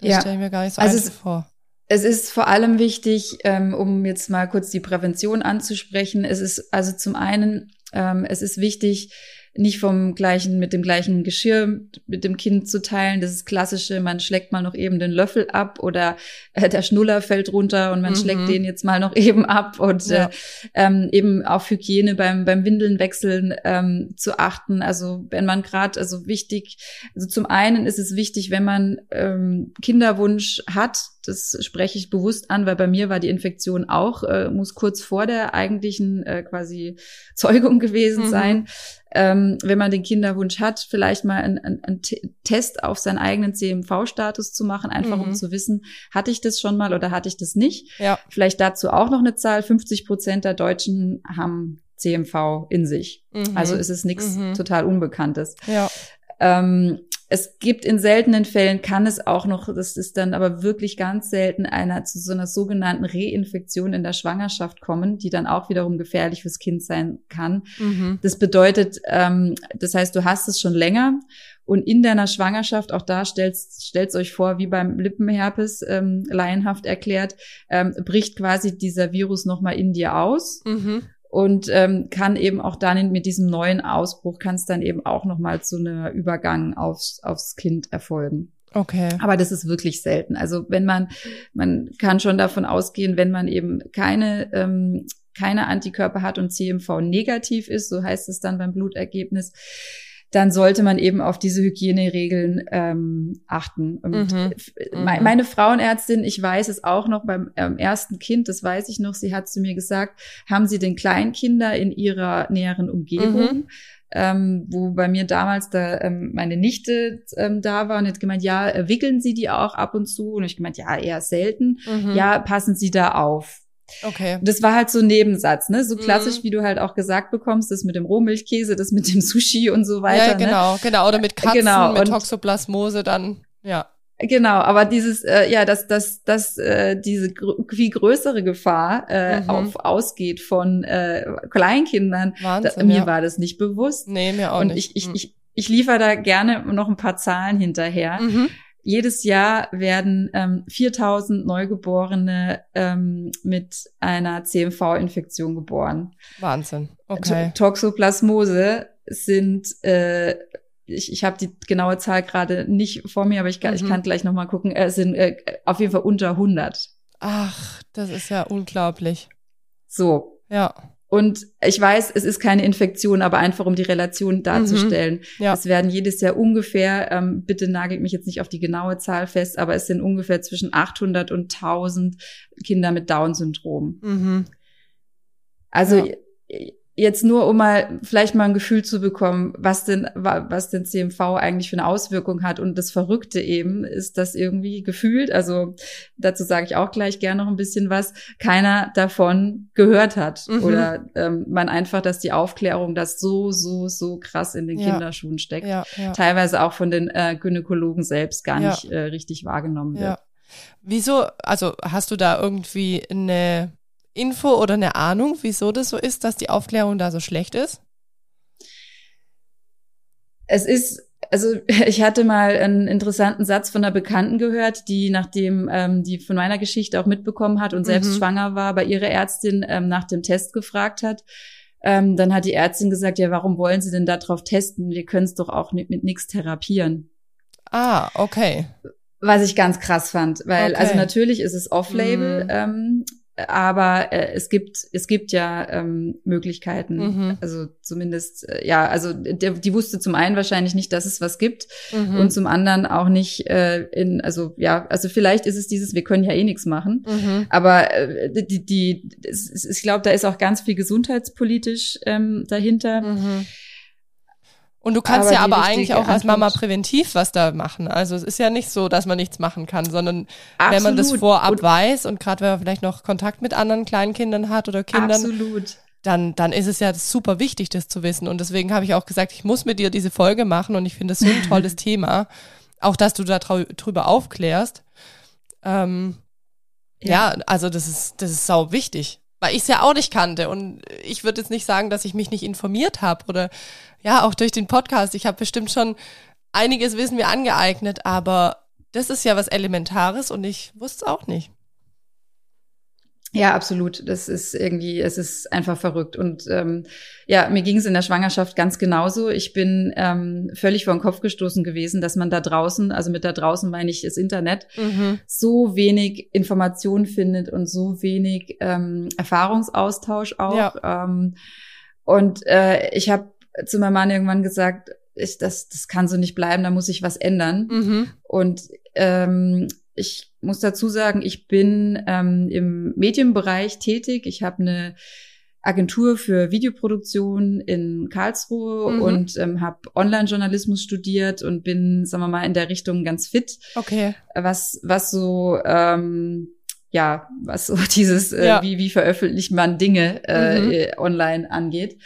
Speaker 1: Das ja. stelle ich mir gar nicht so also einfach vor.
Speaker 2: Es ist vor allem wichtig, ähm, um jetzt mal kurz die Prävention anzusprechen. Es ist also zum einen, ähm, es ist wichtig, nicht vom gleichen, mit dem gleichen Geschirr mit dem Kind zu teilen. Das ist klassische, man schlägt mal noch eben den Löffel ab oder äh, der Schnuller fällt runter und man mhm. schlägt den jetzt mal noch eben ab und ja. äh, ähm, eben auf Hygiene beim, beim Windeln wechseln ähm, zu achten. Also wenn man gerade, also wichtig, also zum einen ist es wichtig, wenn man ähm, Kinderwunsch hat, das spreche ich bewusst an, weil bei mir war die Infektion auch, äh, muss kurz vor der eigentlichen äh, quasi Zeugung gewesen mhm. sein ähm, wenn man den Kinderwunsch hat, vielleicht mal einen, einen Test auf seinen eigenen CMV-Status zu machen, einfach mhm. um zu wissen, hatte ich das schon mal oder hatte ich das nicht. Ja. Vielleicht dazu auch noch eine Zahl, 50 Prozent der Deutschen haben CMV in sich. Mhm. Also ist es nichts mhm. total Unbekanntes. Ja. Ähm, es gibt in seltenen Fällen, kann es auch noch, das ist dann aber wirklich ganz selten, einer zu so einer sogenannten Reinfektion in der Schwangerschaft kommen, die dann auch wiederum gefährlich fürs Kind sein kann. Mhm. Das bedeutet, ähm, das heißt, du hast es schon länger und in deiner Schwangerschaft, auch da stellt stellt euch vor, wie beim Lippenherpes ähm, laienhaft erklärt, ähm, bricht quasi dieser Virus nochmal in dir aus. Mhm und ähm, kann eben auch dann mit diesem neuen Ausbruch kann es dann eben auch noch mal zu einer Übergang aufs aufs Kind erfolgen. Okay. Aber das ist wirklich selten. Also wenn man man kann schon davon ausgehen, wenn man eben keine ähm, keine Antikörper hat und CMV negativ ist, so heißt es dann beim Blutergebnis, dann sollte man eben auf diese Hygieneregeln ähm, achten. Und mhm. mhm. meine Frauenärztin, ich weiß es auch noch beim ähm, ersten Kind, das weiß ich noch, sie hat zu mir gesagt, haben Sie den Kleinkinder in Ihrer näheren Umgebung? Mhm. Ähm, wo bei mir damals da ähm, meine Nichte ähm, da war und hat gemeint, ja, äh, wickeln Sie die auch ab und zu? Und ich gemeint, ja, eher selten. Mhm. Ja, passen Sie da auf. Okay. Das war halt so ein Nebensatz, ne? So mhm. klassisch, mhm. wie du halt auch gesagt bekommst, das mit dem Rohmilchkäse, das mit dem Sushi und so weiter.
Speaker 1: Ja, genau, ne? genau. Oder mit Katzen, genau. mit Toxoplasmose dann, ja.
Speaker 2: Genau, aber dieses, äh, ja, dass, dass, dass äh, diese gr viel größere Gefahr äh,
Speaker 1: Mhm.
Speaker 2: auf, ausgeht von äh, Kleinkindern,
Speaker 1: Wahnsinn,
Speaker 2: da, mir
Speaker 1: ja.
Speaker 2: war das nicht bewusst.
Speaker 1: Nee, mir auch
Speaker 2: Und
Speaker 1: nicht.
Speaker 2: ich, ich,
Speaker 1: Mhm.
Speaker 2: ich, ich liefere da gerne noch ein paar Zahlen hinterher.
Speaker 1: Mhm.
Speaker 2: Jedes Jahr werden ähm, 4000 Neugeborene ähm, mit einer CMV-Infektion geboren.
Speaker 1: Wahnsinn. Okay.
Speaker 2: To Toxoplasmose sind, äh, ich, ich habe die genaue Zahl gerade nicht vor mir, aber ich, kann- ich
Speaker 1: Mhm.
Speaker 2: kann gleich nochmal gucken, äh, sind äh, auf jeden Fall unter 100.
Speaker 1: Ach, das ist ja unglaublich.
Speaker 2: So.
Speaker 1: Ja.
Speaker 2: Und ich weiß, es ist keine Infektion, aber einfach um die Relation darzustellen.
Speaker 1: Mhm. Ja.
Speaker 2: Es werden jedes Jahr ungefähr, ähm, bitte nagelt mich jetzt nicht auf die genaue Zahl fest, aber es sind ungefähr zwischen 800 und 1000 Kinder mit Down-Syndrom.
Speaker 1: Mhm.
Speaker 2: Also
Speaker 1: Ja.
Speaker 2: Jetzt nur, um mal vielleicht mal ein Gefühl zu bekommen, was denn, wa- was denn CMV eigentlich für eine Auswirkung hat. Und das Verrückte eben ist, dass irgendwie gefühlt, also dazu sage ich auch gleich gerne noch ein bisschen was, keiner davon gehört hat.
Speaker 1: Mhm.
Speaker 2: Oder ähm, man einfach, dass die Aufklärung das so, so, so krass in den
Speaker 1: Ja.
Speaker 2: Kinderschuhen steckt.
Speaker 1: Ja, ja.
Speaker 2: Teilweise auch von den äh, Gynäkologen selbst gar nicht äh, richtig wahrgenommen wird.
Speaker 1: Wieso, also hast du da irgendwie eine Info oder eine Ahnung, wieso das so ist, dass die Aufklärung da so schlecht ist?
Speaker 2: Es ist, also ich hatte mal einen interessanten Satz von einer Bekannten gehört, die nachdem ähm, die von meiner Geschichte auch mitbekommen hat und selbst
Speaker 1: Mhm.
Speaker 2: schwanger war, bei ihrer Ärztin ähm, nach dem Test gefragt hat. Ähm, dann hat die Ärztin gesagt, ja, warum wollen Sie denn da drauf testen? Wir können es doch auch mit, mit nichts therapieren.
Speaker 1: Ah, okay.
Speaker 2: Was ich ganz krass fand, weil
Speaker 1: Okay.
Speaker 2: also natürlich ist es off-label,
Speaker 1: Mhm.
Speaker 2: ähm, aber äh, es gibt es gibt ja ähm, Möglichkeiten.
Speaker 1: Mhm.
Speaker 2: Also zumindest äh, ja, also der, die wusste zum einen wahrscheinlich nicht, dass es was gibt
Speaker 1: Mhm.
Speaker 2: und zum anderen auch nicht äh, in also ja, also vielleicht ist es dieses wir können ja eh nichts machen.
Speaker 1: mhm.
Speaker 2: Aber äh, die, die, es- ich glaube, da ist auch ganz viel gesundheitspolitisch ähm, dahinter.
Speaker 1: Und du kannst
Speaker 2: Aber
Speaker 1: ja aber eigentlich auch als Mama präventiv was da machen. Also es ist ja nicht so, dass man nichts machen kann, sondern
Speaker 2: Absolut.
Speaker 1: wenn man das vorab
Speaker 2: Und-
Speaker 1: weiß und gerade wenn man vielleicht noch Kontakt mit anderen kleinen Kindern hat oder Kindern,
Speaker 2: Absolut.
Speaker 1: dann, dann ist es ja super wichtig, das zu wissen. Und deswegen habe ich auch gesagt, ich muss mit dir diese Folge machen und ich finde es so ein tolles Thema. Auch, dass du da drüber aufklärst. Ähm, ja. also das ist, das ist sau wichtig. Weil ich es ja auch nicht kannte. Und ich würde jetzt nicht sagen, dass ich mich nicht informiert habe oder ja, auch durch den Podcast. Ich habe bestimmt schon einiges Wissen mir angeeignet, aber das ist ja was Elementares und ich wusste es auch nicht.
Speaker 2: Ja, absolut. Das ist irgendwie, es ist einfach verrückt. Und ähm, ja, mir ging es in der Schwangerschaft ganz genauso. Ich bin ähm, völlig vor den Kopf gestoßen gewesen, dass man da draußen, also mit da draußen meine ich das Internet,
Speaker 1: Mhm.
Speaker 2: so wenig Information findet und so wenig ähm, Erfahrungsaustausch auch.
Speaker 1: Ja.
Speaker 2: Ähm, und äh, ich habe zu meinem Mann irgendwann gesagt, ich, das, das kann so nicht bleiben, da muss ich was ändern.
Speaker 1: Mhm.
Speaker 2: Und ähm, ich muss dazu sagen, ich bin ähm, im Medienbereich tätig. Ich habe eine Agentur für Videoproduktion in Karlsruhe
Speaker 1: Mhm.
Speaker 2: und ähm, habe Online-Journalismus studiert und bin, sagen wir mal, in der Richtung ganz fit,
Speaker 1: Okay.
Speaker 2: was was so ähm, ja, was so dieses, äh,
Speaker 1: Ja.
Speaker 2: wie, wie veröffentlicht man Dinge äh,
Speaker 1: Mhm.
Speaker 2: äh, online angeht.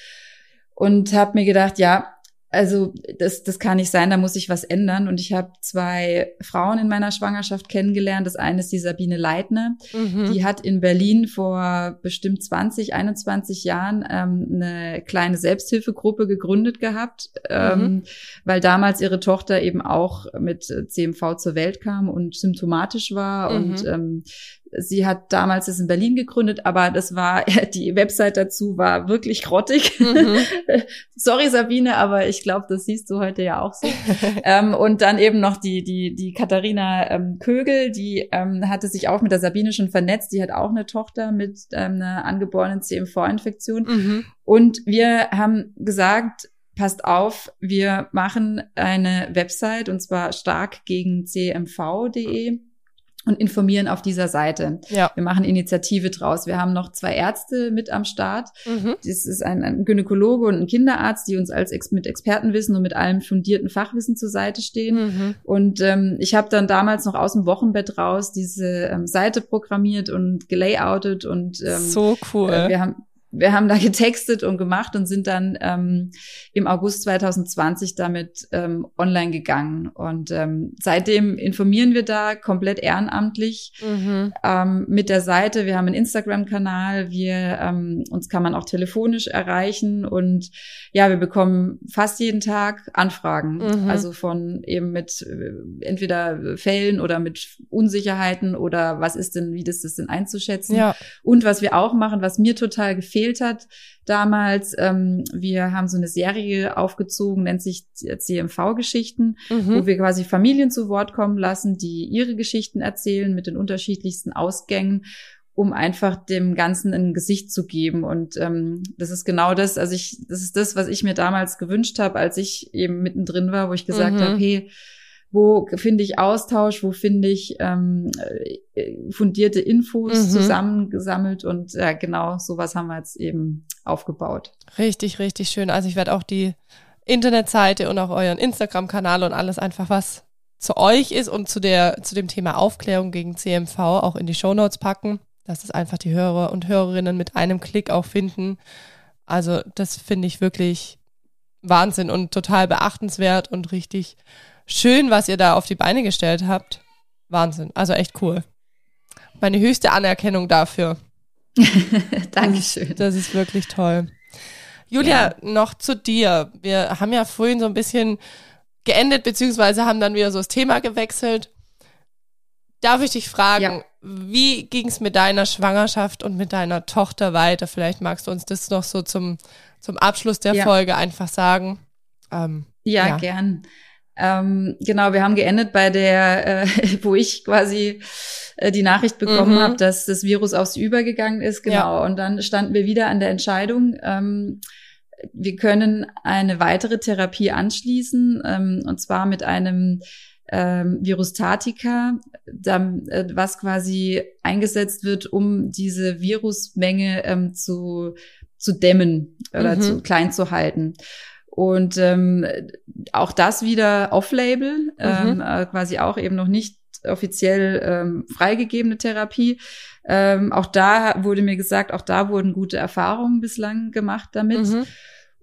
Speaker 2: Und habe mir gedacht, ja, also das, das kann nicht sein, da muss ich was ändern. Und ich habe zwei Frauen in meiner Schwangerschaft kennengelernt. Das eine ist die Sabine Leitner.
Speaker 1: Mhm.
Speaker 2: Die hat in Berlin vor bestimmt 20, 21 Jahren ähm, eine kleine Selbsthilfegruppe gegründet gehabt, ähm,
Speaker 1: Mhm.
Speaker 2: weil damals ihre Tochter eben auch mit CMV zur Welt kam und symptomatisch war.
Speaker 1: Mhm.
Speaker 2: Und ähm, sie hat damals das in Berlin gegründet, aber das war, die Website dazu war wirklich grottig.
Speaker 1: Mhm.
Speaker 2: Sorry, Sabine, aber ich glaube, das siehst du heute ja auch so. ähm, und dann eben noch die, die, die Katharina ähm, Kögel, die ähm, hatte sich auch mit der Sabine schon vernetzt. Die hat auch eine Tochter mit ähm, einer angeborenen CMV-Infektion.
Speaker 1: Mhm.
Speaker 2: Und wir haben gesagt, passt auf, wir machen eine Website und zwar stark gegen cmv.de und informieren auf dieser Seite.
Speaker 1: Ja.
Speaker 2: Wir machen Initiative draus. Wir haben noch zwei Ärzte mit am Start.
Speaker 1: Mhm.
Speaker 2: Das ist ein, ein Gynäkologe und ein Kinderarzt, die uns als Ex mit Expertenwissen und mit allem fundierten Fachwissen zur Seite stehen.
Speaker 1: Mhm.
Speaker 2: Und ähm, ich habe dann damals noch aus dem Wochenbett raus diese ähm, Seite programmiert und gelayoutet und ähm,
Speaker 1: so cool.
Speaker 2: äh, wir haben wir haben da getextet und gemacht und sind dann ähm, im August 2020 damit ähm, online gegangen. Und ähm, seitdem informieren wir da komplett ehrenamtlich mhm. ähm, mit der Seite. Wir haben einen Instagram-Kanal, wir ähm, uns kann man auch telefonisch erreichen und ja, wir bekommen fast jeden Tag Anfragen. Mhm. Also von eben mit äh, entweder Fällen oder mit Unsicherheiten oder was ist denn, wie das, das denn einzuschätzen. Ja. Und was wir auch machen, was mir total gefehlt hat damals, ähm, wir haben so eine Serie aufgezogen, nennt sich CMV-Geschichten, mhm. wo wir quasi Familien zu Wort kommen lassen, die ihre Geschichten erzählen mit den unterschiedlichsten Ausgängen um einfach dem Ganzen ein Gesicht zu geben. Und ähm, das ist genau das, also ich, das ist das, was ich mir damals gewünscht habe, als ich eben mittendrin war, wo ich gesagt mhm. habe, hey, wo finde ich Austausch, wo finde ich ähm, äh, fundierte Infos mhm. zusammengesammelt und ja, genau sowas haben wir jetzt eben aufgebaut.
Speaker 1: Richtig, richtig schön. Also ich werde auch die Internetseite und auch euren Instagram-Kanal und alles einfach was zu euch ist und zu der zu dem Thema Aufklärung gegen CMV auch in die Shownotes packen, dass es einfach die Hörer und Hörerinnen mit einem Klick auch finden. Also das finde ich wirklich Wahnsinn und total beachtenswert und richtig schön, was ihr da auf die Beine gestellt habt. Wahnsinn. Also echt cool. Meine höchste Anerkennung dafür.
Speaker 2: Dankeschön.
Speaker 1: Das, ist wirklich toll. Julia, ja. noch zu dir. Wir haben ja vorhin so ein bisschen geendet, beziehungsweise haben dann wieder so das Thema gewechselt. Darf ich dich fragen, ja. wie ging es mit deiner Schwangerschaft und mit deiner Tochter weiter? Vielleicht magst du uns das noch so zum, zum Abschluss der ja. Folge einfach sagen.
Speaker 2: Ähm, ja, gern. Ähm, genau, wir haben geendet bei der, äh, wo ich quasi äh, die Nachricht bekommen mhm. habe, dass das Virus aufs Übergegangen ist. Genau. Ja. Und dann standen wir wieder an der Entscheidung. Ähm, wir können eine weitere Therapie anschließen, ähm, und zwar mit einem ähm, Virustatika, dann, äh, was quasi eingesetzt wird, um diese Virusmenge ähm, zu, zu dämmen oder mhm. zu klein zu halten. Und ähm, auch das wieder off-label, mhm. ähm, äh, quasi auch eben noch nicht offiziell ähm, freigegebene Therapie. Ähm, auch da wurde mir gesagt, auch da wurden gute Erfahrungen bislang gemacht damit. Mhm.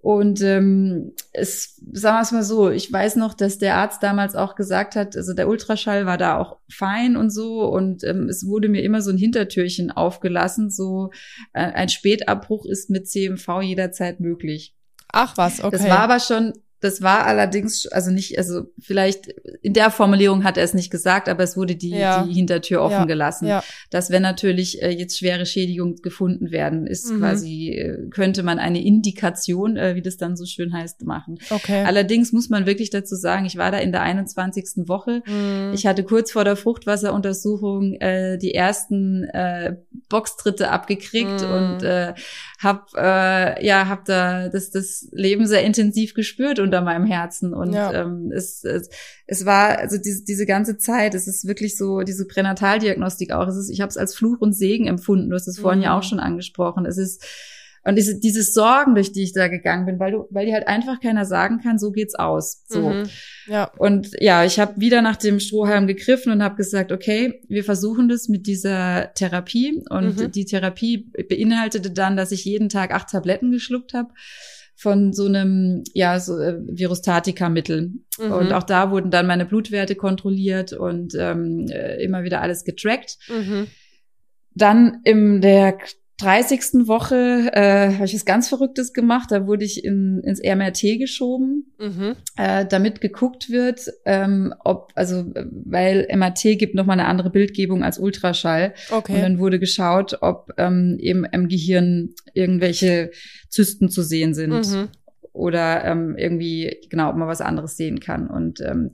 Speaker 2: Und ähm, es, sagen wir es mal so, ich weiß noch, dass der Arzt damals auch gesagt hat, also der Ultraschall war da auch fein und so und ähm, es wurde mir immer so ein Hintertürchen aufgelassen, so äh, ein Spätabbruch ist mit CMV jederzeit möglich.
Speaker 1: Ach was, okay.
Speaker 2: Das war aber schon, das war allerdings, also nicht, also vielleicht in der Formulierung hat er es nicht gesagt, aber es wurde die, ja. die Hintertür offen ja. gelassen. Ja. Dass wenn natürlich äh, jetzt schwere Schädigungen gefunden werden, ist mhm. quasi, äh, könnte man eine Indikation, äh, wie das dann so schön heißt, machen. Okay. Allerdings muss man wirklich dazu sagen, ich war da in der 21. Woche. Mhm. Ich hatte kurz vor der Fruchtwasseruntersuchung äh, die ersten äh, Boxtritte abgekriegt mhm. und äh, hab äh, ja hab da das das Leben sehr intensiv gespürt unter meinem Herzen und ja. ähm, es, es es war also diese diese ganze Zeit es ist wirklich so diese Pränataldiagnostik auch es ist ich habe es als Fluch und Segen empfunden du hast es mhm. vorhin ja auch mhm. schon angesprochen es ist und diese, diese Sorgen, durch die ich da gegangen bin, weil du, weil dir halt einfach keiner sagen kann, so geht's aus. So. Mhm, ja. Und ja, ich habe wieder nach dem Strohhalm gegriffen und habe gesagt, okay, wir versuchen das mit dieser Therapie. Und mhm. die Therapie beinhaltete dann, dass ich jeden Tag acht Tabletten geschluckt habe von so einem ja so äh, Virustatika-Mittel. Mhm. Und auch da wurden dann meine Blutwerte kontrolliert und ähm, äh, immer wieder alles getrackt. Mhm. Dann im der 30. Woche äh, habe ich was ganz Verrücktes gemacht. Da wurde ich in, ins MRT geschoben, mhm. äh, damit geguckt wird, ähm, ob, also weil MRT gibt nochmal eine andere Bildgebung als Ultraschall. Okay. Und dann wurde geschaut, ob ähm, eben im Gehirn irgendwelche Zysten zu sehen sind. Mhm oder ähm, irgendwie genau, ob man was anderes sehen kann. Und ähm,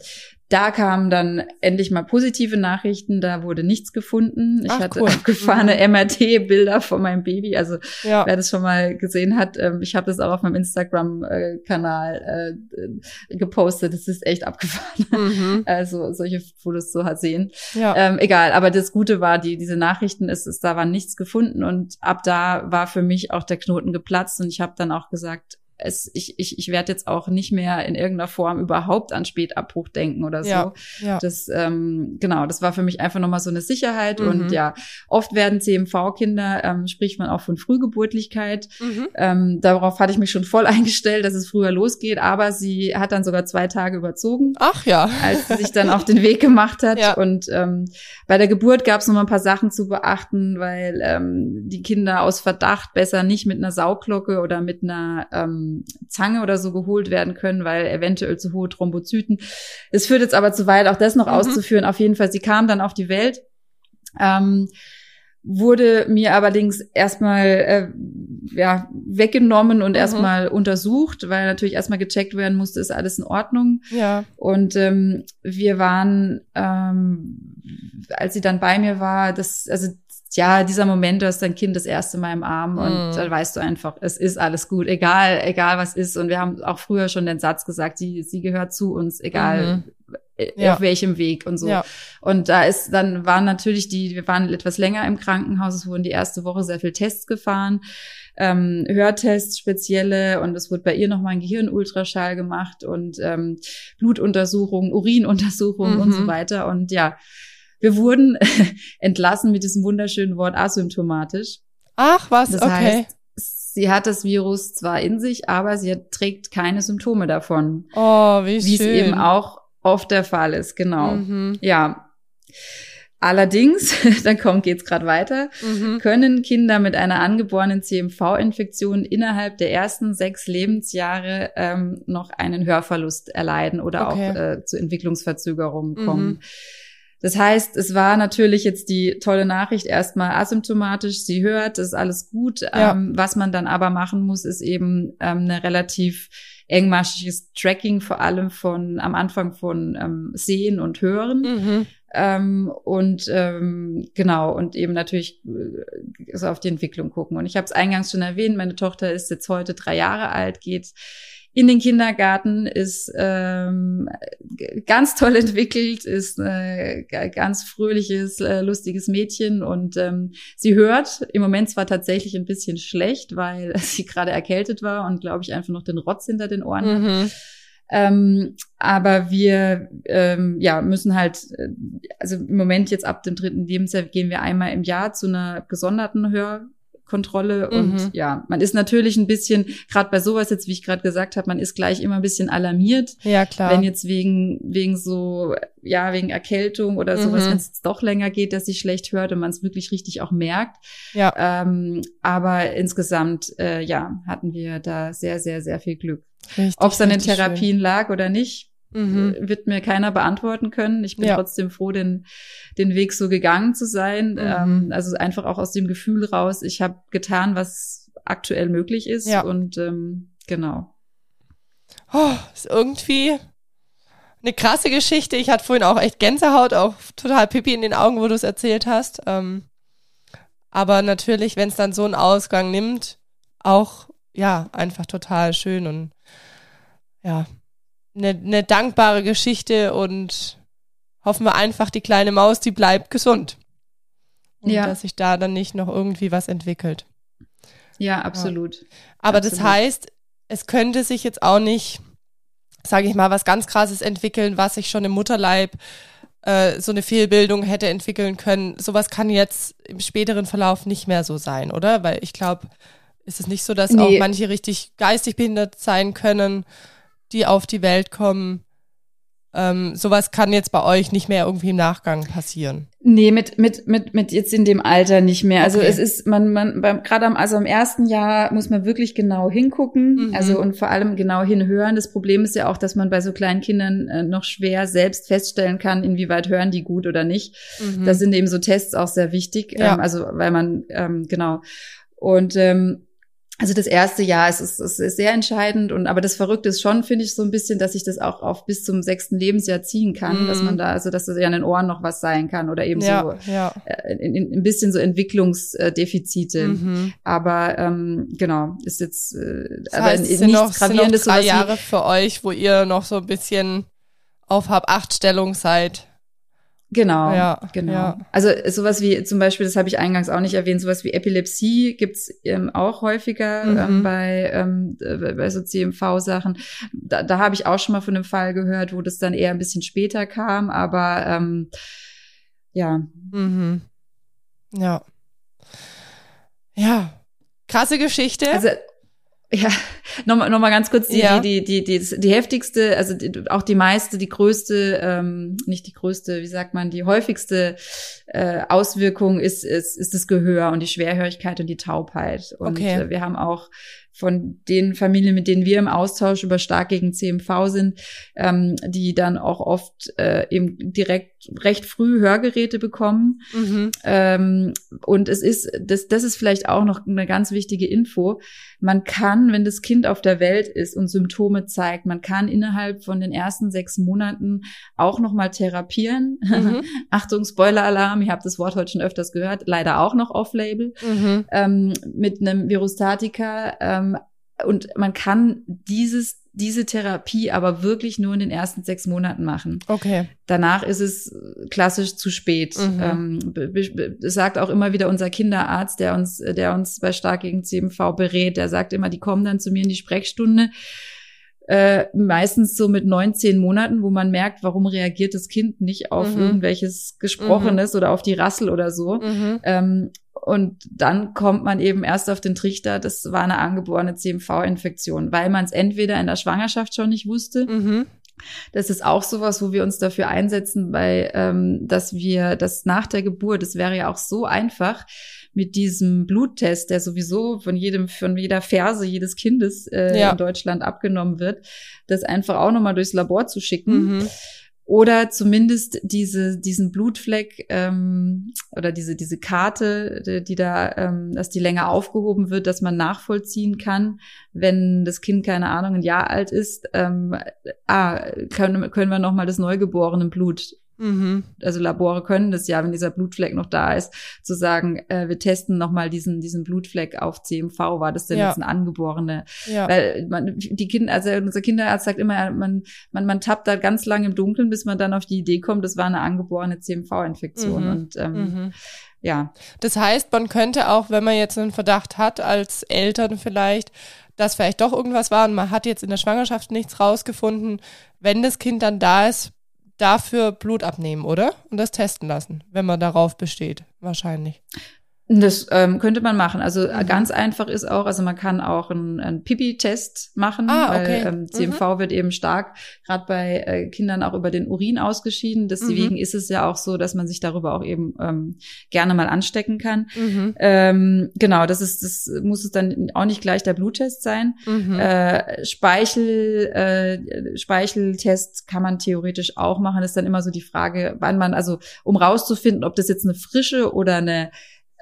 Speaker 2: da kamen dann endlich mal positive Nachrichten, da wurde nichts gefunden. Ich Ach, hatte cool. abgefahrene mhm. MRT-Bilder von meinem Baby. Also ja. wer das schon mal gesehen hat, ähm, ich habe das auch auf meinem Instagram-Kanal äh, gepostet. Das ist echt abgefahren. Mhm. Also solche Fotos zu sehen. Ja. Ähm, egal, aber das Gute war, die diese Nachrichten, ist, ist, da war nichts gefunden und ab da war für mich auch der Knoten geplatzt und ich habe dann auch gesagt, es, ich, ich, ich werde jetzt auch nicht mehr in irgendeiner Form überhaupt an Spätabbruch denken oder so.
Speaker 1: Ja, ja.
Speaker 2: Das, ähm, genau, das war für mich einfach nochmal so eine Sicherheit.
Speaker 1: Mhm.
Speaker 2: Und ja, oft werden CMV-Kinder, ähm, spricht man auch von Frühgeburtlichkeit.
Speaker 1: Mhm.
Speaker 2: Ähm, darauf hatte ich mich schon voll eingestellt, dass es früher losgeht, aber sie hat dann sogar zwei Tage überzogen
Speaker 1: Ach ja.
Speaker 2: als sie sich dann auf den Weg gemacht hat.
Speaker 1: Ja.
Speaker 2: Und ähm, bei der Geburt gab es noch mal ein paar Sachen zu beachten, weil ähm, die Kinder aus Verdacht besser nicht mit einer Sauglocke oder mit einer ähm, Zange oder so geholt werden können, weil eventuell zu hohe Thrombozyten. Es führt jetzt aber zu weit, auch das noch
Speaker 1: Mhm.
Speaker 2: auszuführen. Auf jeden Fall, sie kam dann auf die Welt. Ähm, wurde mir allerdings erstmal äh, ja weggenommen und
Speaker 1: Mhm.
Speaker 2: erstmal untersucht, weil natürlich erstmal gecheckt werden musste, ist alles in Ordnung.
Speaker 1: Ja.
Speaker 2: Und ähm, wir waren, ähm, als sie dann bei mir war, das, also ja, dieser Moment, du hast dein Kind das erste Mal im Arm und
Speaker 1: Mhm.
Speaker 2: dann weißt du einfach, es ist alles gut, egal, egal was ist. Und wir haben auch früher schon den Satz gesagt, sie, sie gehört zu uns, egal äh,
Speaker 1: Ja.
Speaker 2: auf welchem Weg und so.
Speaker 1: Ja.
Speaker 2: Und da ist, dann waren natürlich die, wir waren etwas länger im Krankenhaus, es wurden die erste Woche sehr viel Tests gefahren, ähm, Hörtests spezielle und es wurde bei ihr nochmal ein Gehirnultraschall gemacht und ähm, Blutuntersuchungen, Urinuntersuchungen und so
Speaker 1: Mhm.
Speaker 2: weiter. Und ja, wir wurden entlassen mit diesem wunderschönen Wort asymptomatisch.
Speaker 1: Ach, was?
Speaker 2: Das
Speaker 1: okay.
Speaker 2: heißt, sie hat das Virus zwar in sich, aber sie hat, trägt keine Symptome davon,
Speaker 1: oh, wie schön.
Speaker 2: wie es eben auch oft der Fall ist, genau.
Speaker 1: Mhm.
Speaker 2: Ja. Allerdings, dann kommt geht's gerade weiter,
Speaker 1: Mhm.
Speaker 2: können Kinder mit einer angeborenen CMV-Infektion innerhalb der ersten sechs Lebensjahre ähm, noch einen Hörverlust erleiden oder
Speaker 1: Okay.
Speaker 2: auch äh, zu Entwicklungsverzögerungen
Speaker 1: Mhm.
Speaker 2: Das heißt, es war natürlich jetzt die tolle Nachricht erstmal asymptomatisch. Sie hört, es ist alles gut.
Speaker 1: Ja.
Speaker 2: Ähm, was man dann aber machen muss, ist eben ähm, eine relativ engmaschiges Tracking, vor allem von am Anfang von ähm, Sehen und Hören.
Speaker 1: Mhm.
Speaker 2: Ähm, und ähm, genau, und eben natürlich äh, so auf die Entwicklung gucken. Und ich habe es eingangs schon erwähnt, meine Tochter ist jetzt heute drei Jahre alt, geht in den Kindergarten, ist ähm, ganz toll entwickelt, ist äh, ganz fröhliches, äh, lustiges Mädchen und ähm, sie hört im Moment zwar tatsächlich ein bisschen schlecht, weil sie gerade erkältet war und glaube ich einfach noch den Rotz hinter den Ohren hat.
Speaker 1: Mhm.
Speaker 2: Ähm, aber wir ähm, ja, müssen halt, äh, also im Moment jetzt ab dem dritten Lebensjahr gehen wir einmal im Jahr zu einer gesonderten Hörkontrolle.
Speaker 1: Mhm.
Speaker 2: Und ja, man ist natürlich ein bisschen, gerade bei sowas jetzt, wie ich gerade gesagt habe, man ist gleich immer ein bisschen alarmiert,
Speaker 1: Ja, klar.
Speaker 2: wenn jetzt wegen, wegen so, ja, wegen Erkältung oder sowas,
Speaker 1: Mhm.
Speaker 2: wenn es doch länger geht, dass sie schlecht hört und man es wirklich richtig auch merkt.
Speaker 1: ja.
Speaker 2: Ähm, aber insgesamt, äh, ja, hatten wir da sehr, sehr, sehr viel Glück. Ob es an den Therapien lag oder nicht,
Speaker 1: schön. Mhm.
Speaker 2: äh, wird mir keiner beantworten können. Ich bin
Speaker 1: Ja.
Speaker 2: trotzdem froh, den, den Weg so gegangen zu sein.
Speaker 1: Mhm.
Speaker 2: Ähm, also einfach auch aus dem Gefühl raus, ich habe getan, was aktuell möglich ist.
Speaker 1: Ja.
Speaker 2: Und ähm, genau.
Speaker 1: Oh, ist irgendwie eine krasse Geschichte. Ich hatte vorhin auch echt Gänsehaut, auch total Pipi in den Augen, wo du es erzählt hast. Ähm, aber natürlich, wenn es dann so einen Ausgang nimmt, auch ja einfach total schön und ja eine ne dankbare Geschichte und hoffen wir einfach, die kleine Maus, die bleibt gesund. Und
Speaker 2: Ja.
Speaker 1: dass sich da dann nicht noch irgendwie was entwickelt.
Speaker 2: Ja, absolut.
Speaker 1: Aber das
Speaker 2: Absolut.
Speaker 1: heißt, es könnte sich jetzt auch nicht, sage ich mal, was ganz Krasses entwickeln, was sich schon im Mutterleib äh, so eine Fehlbildung hätte entwickeln können. Sowas kann jetzt im späteren Verlauf nicht mehr so sein, oder? Weil ich glaube, ist es nicht so, dass
Speaker 2: Nee.
Speaker 1: auch manche richtig geistig behindert sein können, die auf die Welt kommen. Ähm, sowas kann jetzt bei euch nicht mehr irgendwie im Nachgang passieren.
Speaker 2: Nee, mit, mit, mit, mit jetzt in dem Alter nicht mehr. Also
Speaker 1: Okay.
Speaker 2: es ist, man, man, beim, gerade am, also im ersten Jahr muss man wirklich genau hingucken,
Speaker 1: Mhm.
Speaker 2: also und vor allem genau hinhören. Das Problem ist ja auch, dass man bei so kleinen Kindern äh, noch schwer selbst feststellen kann, inwieweit hören die gut oder nicht.
Speaker 1: Mhm.
Speaker 2: Da sind eben so Tests auch sehr wichtig,
Speaker 1: Ja.
Speaker 2: ähm, also weil man, ähm, genau. Und ähm, also das erste Jahr ist, ist, ist, ist sehr entscheidend und aber das Verrückte ist schon, finde ich, so ein bisschen, dass ich das auch auf bis zum sechsten Lebensjahr ziehen kann,
Speaker 1: Mhm.
Speaker 2: dass man da, also dass das ja an den Ohren noch was sein kann oder eben
Speaker 1: ja,
Speaker 2: so
Speaker 1: ja.
Speaker 2: äh, in, in, ein bisschen so Entwicklungsdefizite.
Speaker 1: Mhm.
Speaker 2: Aber ähm, genau, ist jetzt äh,
Speaker 1: Das
Speaker 2: aber
Speaker 1: heißt, es
Speaker 2: nichts
Speaker 1: sind noch, sind noch
Speaker 2: gravierendes
Speaker 1: drei Jahre für euch, wo ihr noch so ein bisschen auf Hab-Acht-Stellung seid
Speaker 2: Genau,
Speaker 1: Ja,
Speaker 2: genau.
Speaker 1: ja.
Speaker 2: Also sowas wie zum Beispiel, das habe ich eingangs auch nicht erwähnt, sowas wie Epilepsie gibt's ähm, auch häufiger
Speaker 1: Mhm.
Speaker 2: ähm, bei, ähm, äh, bei so CMV-Sachen. Da, da habe ich auch schon mal von einem Fall gehört, wo das dann eher ein bisschen später kam, aber ähm, ja,
Speaker 1: Mhm. Ja. Ja. Krasse Geschichte.
Speaker 2: also ja, nochmal noch mal ganz kurz die,
Speaker 1: Ja.
Speaker 2: die, die, die, die, die heftigste, also die, auch die meiste, die größte, ähm, nicht die größte, wie sagt man, die häufigste äh, Auswirkung ist, ist, ist das Gehör und die Schwerhörigkeit und die Taubheit. Und
Speaker 1: Okay.
Speaker 2: äh, wir haben auch von den Familien, mit denen wir im Austausch über stark gegen CMV sind, ähm, die dann auch oft äh, eben direkt recht früh Hörgeräte bekommen.
Speaker 1: mhm.
Speaker 2: Ähm, und es ist, das, das ist vielleicht auch noch eine ganz wichtige Info. Man kann, wenn das Kind auf der Welt ist und Symptome zeigt, man kann innerhalb von den ersten sechs Monaten auch nochmal therapieren.
Speaker 1: Mhm.
Speaker 2: Achtung, Spoiler-Alarm, ihr habt das Wort heute schon öfters gehört, leider auch noch off-label,
Speaker 1: Mhm.
Speaker 2: ähm, mit einem Virustatika. Ähm, und man kann dieses, diese Therapie aber wirklich nur in den ersten sechs Monaten machen.
Speaker 1: Okay.
Speaker 2: Danach ist es klassisch zu spät.
Speaker 1: Mhm.
Speaker 2: Ähm, sagt auch immer wieder unser Kinderarzt, der uns, der uns bei Stark gegen CMV berät. Der sagt immer, die kommen dann zu mir in die Sprechstunde. Äh, meistens so mit 19 Monaten, wo man merkt, warum reagiert das Kind nicht auf
Speaker 1: Mhm.
Speaker 2: irgendwelches Gesprochenes oder auf die Rassel oder so.
Speaker 1: Mhm.
Speaker 2: Ähm, und dann kommt man eben erst auf den Trichter, das war eine angeborene CMV-Infektion, weil man es entweder in der Schwangerschaft schon nicht wusste,
Speaker 1: Mhm.
Speaker 2: das ist auch sowas, wo wir uns dafür einsetzen, weil ähm, dass wir das nach der Geburt, das wäre ja auch so einfach mit diesem Bluttest, der sowieso von jedem, von jeder Ferse jedes Kindes äh,
Speaker 1: Ja.
Speaker 2: in Deutschland abgenommen wird, das einfach auch nochmal durchs Labor zu schicken.
Speaker 1: Mhm.
Speaker 2: Oder zumindest diese, diesen Blutfleck ähm, oder diese, diese Karte, die, die da, ähm, dass die länger aufgehoben wird, dass man nachvollziehen kann, wenn das Kind, keine Ahnung, ein Jahr alt ist, ähm, ah, können, können wir nochmal das neugeborene Blut
Speaker 1: Mhm.
Speaker 2: also Labore können das ja, wenn dieser Blutfleck noch da ist, zu sagen, äh, wir testen nochmal diesen, diesen Blutfleck auf CMV, war das denn
Speaker 1: Ja.
Speaker 2: jetzt ein angeborene?
Speaker 1: Ja.
Speaker 2: Weil man, die Kinder, also unser Kinderarzt sagt immer, man, man, man tappt da ganz lange im Dunkeln, bis man dann auf die Idee kommt, das war eine angeborene CMV-Infektion.
Speaker 1: Mhm.
Speaker 2: Und ähm,
Speaker 1: Mhm.
Speaker 2: ja,
Speaker 1: Das heißt, man könnte auch, wenn man jetzt einen Verdacht hat, als Eltern vielleicht, dass vielleicht doch irgendwas war und man hat jetzt in der Schwangerschaft nichts rausgefunden, wenn das Kind dann da ist, dafür Blut abnehmen, oder? Und das testen lassen, wenn man darauf besteht, wahrscheinlich.
Speaker 2: Das ähm, könnte man machen. Also äh,
Speaker 1: Mhm.
Speaker 2: ganz einfach ist auch, also man kann auch einen, einen Pipi-Test machen,
Speaker 1: Ah,
Speaker 2: weil
Speaker 1: okay.
Speaker 2: ähm, CMV wird eben stark, gerade bei äh, Kindern auch über den Urin ausgeschieden. Deswegen
Speaker 1: Mhm.
Speaker 2: ist es ja auch so, dass man sich darüber auch eben ähm, gerne mal anstecken kann.
Speaker 1: Mhm.
Speaker 2: Ähm, genau, das ist, das muss es dann auch nicht gleich der Bluttest sein.
Speaker 1: Mhm.
Speaker 2: Äh, Speichel, äh, Speicheltest kann man theoretisch auch machen. ist dann immer so die Frage, wann man, also um rauszufinden, ob das jetzt eine frische oder eine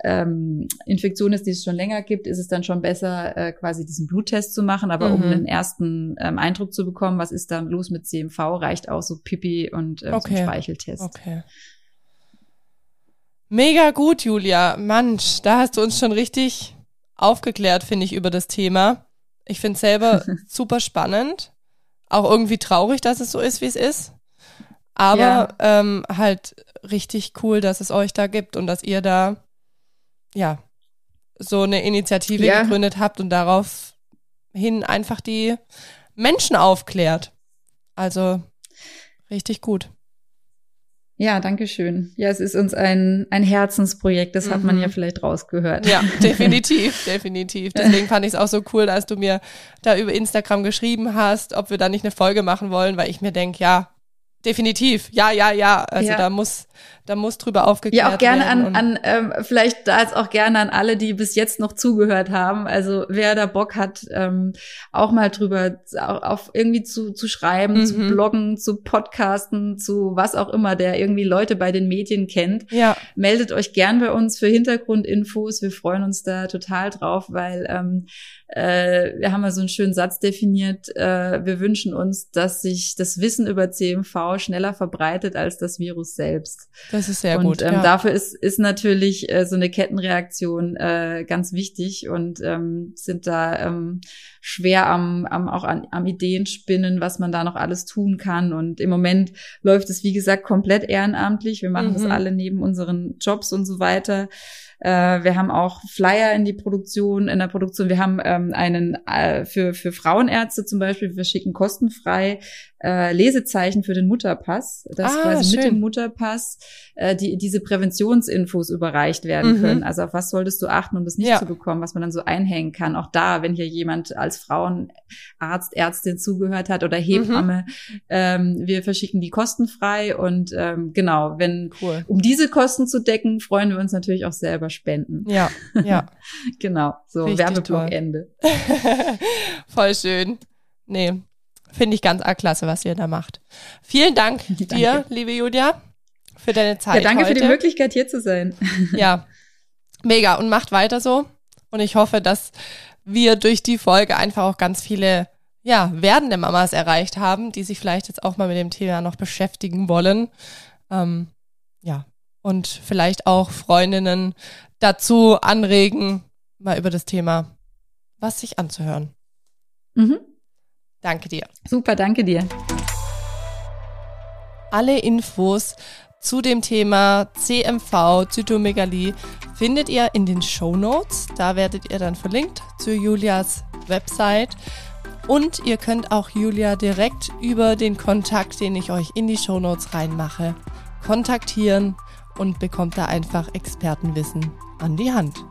Speaker 2: ähm, Infektion ist, die es schon länger gibt, ist es dann schon besser, äh, quasi diesen Bluttest zu machen. Aber um
Speaker 1: Mhm.
Speaker 2: einen ersten ähm, Eindruck zu bekommen, was ist dann los mit CMV, reicht auch so Pipi und äh, so
Speaker 1: Okay.
Speaker 2: ein Speicheltest.
Speaker 1: Okay. Mega gut, Julia. Mensch, da hast du uns schon richtig aufgeklärt, finde ich, über das Thema. Ich finde es selber super spannend. Auch irgendwie traurig, dass es so ist, wie es ist. Aber
Speaker 2: Ja.
Speaker 1: ähm, halt richtig cool, dass es euch da gibt und dass ihr da, ja, so eine Initiative
Speaker 2: Ja.
Speaker 1: gegründet habt und daraufhin einfach die Menschen aufklärt. Also richtig gut.
Speaker 2: Ja, danke schön. Ja, es ist uns ein, ein Herzensprojekt, das hat man
Speaker 1: Mhm.
Speaker 2: ja vielleicht rausgehört.
Speaker 1: Ja, definitiv, definitiv. Deswegen fand ich es auch so cool, als du mir da über Instagram geschrieben hast, ob wir da nicht eine Folge machen wollen, weil ich mir denke, ja, definitiv, ja, ja, ja. Also
Speaker 2: Ja.
Speaker 1: da muss, da muss drüber aufgeklärt
Speaker 2: Ja, auch gerne
Speaker 1: werden.
Speaker 2: an, an ähm, vielleicht da jetzt auch gerne an alle, die bis jetzt noch zugehört haben. Also wer da Bock hat, ähm, auch mal drüber auch, auf irgendwie zu, zu schreiben, zu
Speaker 1: Mhm.
Speaker 2: bloggen, zu podcasten, zu was auch immer, der irgendwie Leute bei den Medien kennt.
Speaker 1: ja,
Speaker 2: Meldet euch gern bei uns für Hintergrundinfos. Wir freuen uns da total drauf, weil ähm, äh, wir haben mal so einen schönen Satz definiert. Äh, wir wünschen uns, dass sich das Wissen über CMV schneller verbreitet als das Virus selbst.
Speaker 1: Das ist sehr
Speaker 2: und,
Speaker 1: gut.
Speaker 2: Ähm,
Speaker 1: ja.
Speaker 2: Dafür ist, ist natürlich äh, so eine Kettenreaktion äh, ganz wichtig und ähm, sind da ähm, schwer am, am auch an, am Ideen spinnen, was man da noch alles tun kann. Und im Moment läuft es, wie gesagt, komplett ehrenamtlich. Wir machen
Speaker 1: Mhm.
Speaker 2: das alle neben unseren Jobs und so weiter. Äh, wir haben auch Flyer in die Produktion, in der Produktion. Wir haben ähm, einen äh, für, für Frauenärzte zum Beispiel, wir schicken kostenfrei äh, Lesezeichen für den Mutterpass, dass
Speaker 1: Ah,
Speaker 2: quasi mit
Speaker 1: schön.
Speaker 2: dem Mutterpass äh, die, diese Präventionsinfos überreicht werden
Speaker 1: Mhm.
Speaker 2: können. Also auf was solltest du achten, um das nicht
Speaker 1: Ja.
Speaker 2: zu bekommen, was man dann so einhängen kann. Auch da, wenn hier jemand als Frauenarzt, Ärztin zugehört hat oder Hebamme, ähm, wir verschicken die kostenfrei und ähm, genau, wenn
Speaker 1: cool.
Speaker 2: um diese Kosten zu decken, freuen wir uns natürlich auch selber spenden.
Speaker 1: Ja, ja.
Speaker 2: Genau, so Werbeblock. Ende.
Speaker 1: Voll schön. Nee, finde ich ganz arg klasse, was ihr da macht. Vielen Dank dir,
Speaker 2: Danke.
Speaker 1: liebe Julia, für deine
Speaker 2: Ja,
Speaker 1: Zeit
Speaker 2: danke
Speaker 1: heute.
Speaker 2: für die Möglichkeit, hier zu sein.
Speaker 1: Ja, mega. Und macht weiter so. Und ich hoffe, dass wir durch die Folge einfach auch ganz viele, ja, werdende Mamas erreicht haben, die sich vielleicht jetzt auch mal mit dem Thema noch beschäftigen wollen. Ähm, ja. Und vielleicht auch Freundinnen dazu anregen, mal über das Thema was sich anzuhören.
Speaker 2: Mhm.
Speaker 1: Danke dir.
Speaker 2: Super, danke dir.
Speaker 1: Alle Infos zu dem Thema CMV, Zytomegalie, findet ihr in den Show Notes. Da werdet ihr dann verlinkt zu Julias Website. Und ihr könnt auch Julia direkt über den Kontakt, den ich euch in die Show Notes reinmache, kontaktieren und bekommt da einfach Expertenwissen an die Hand.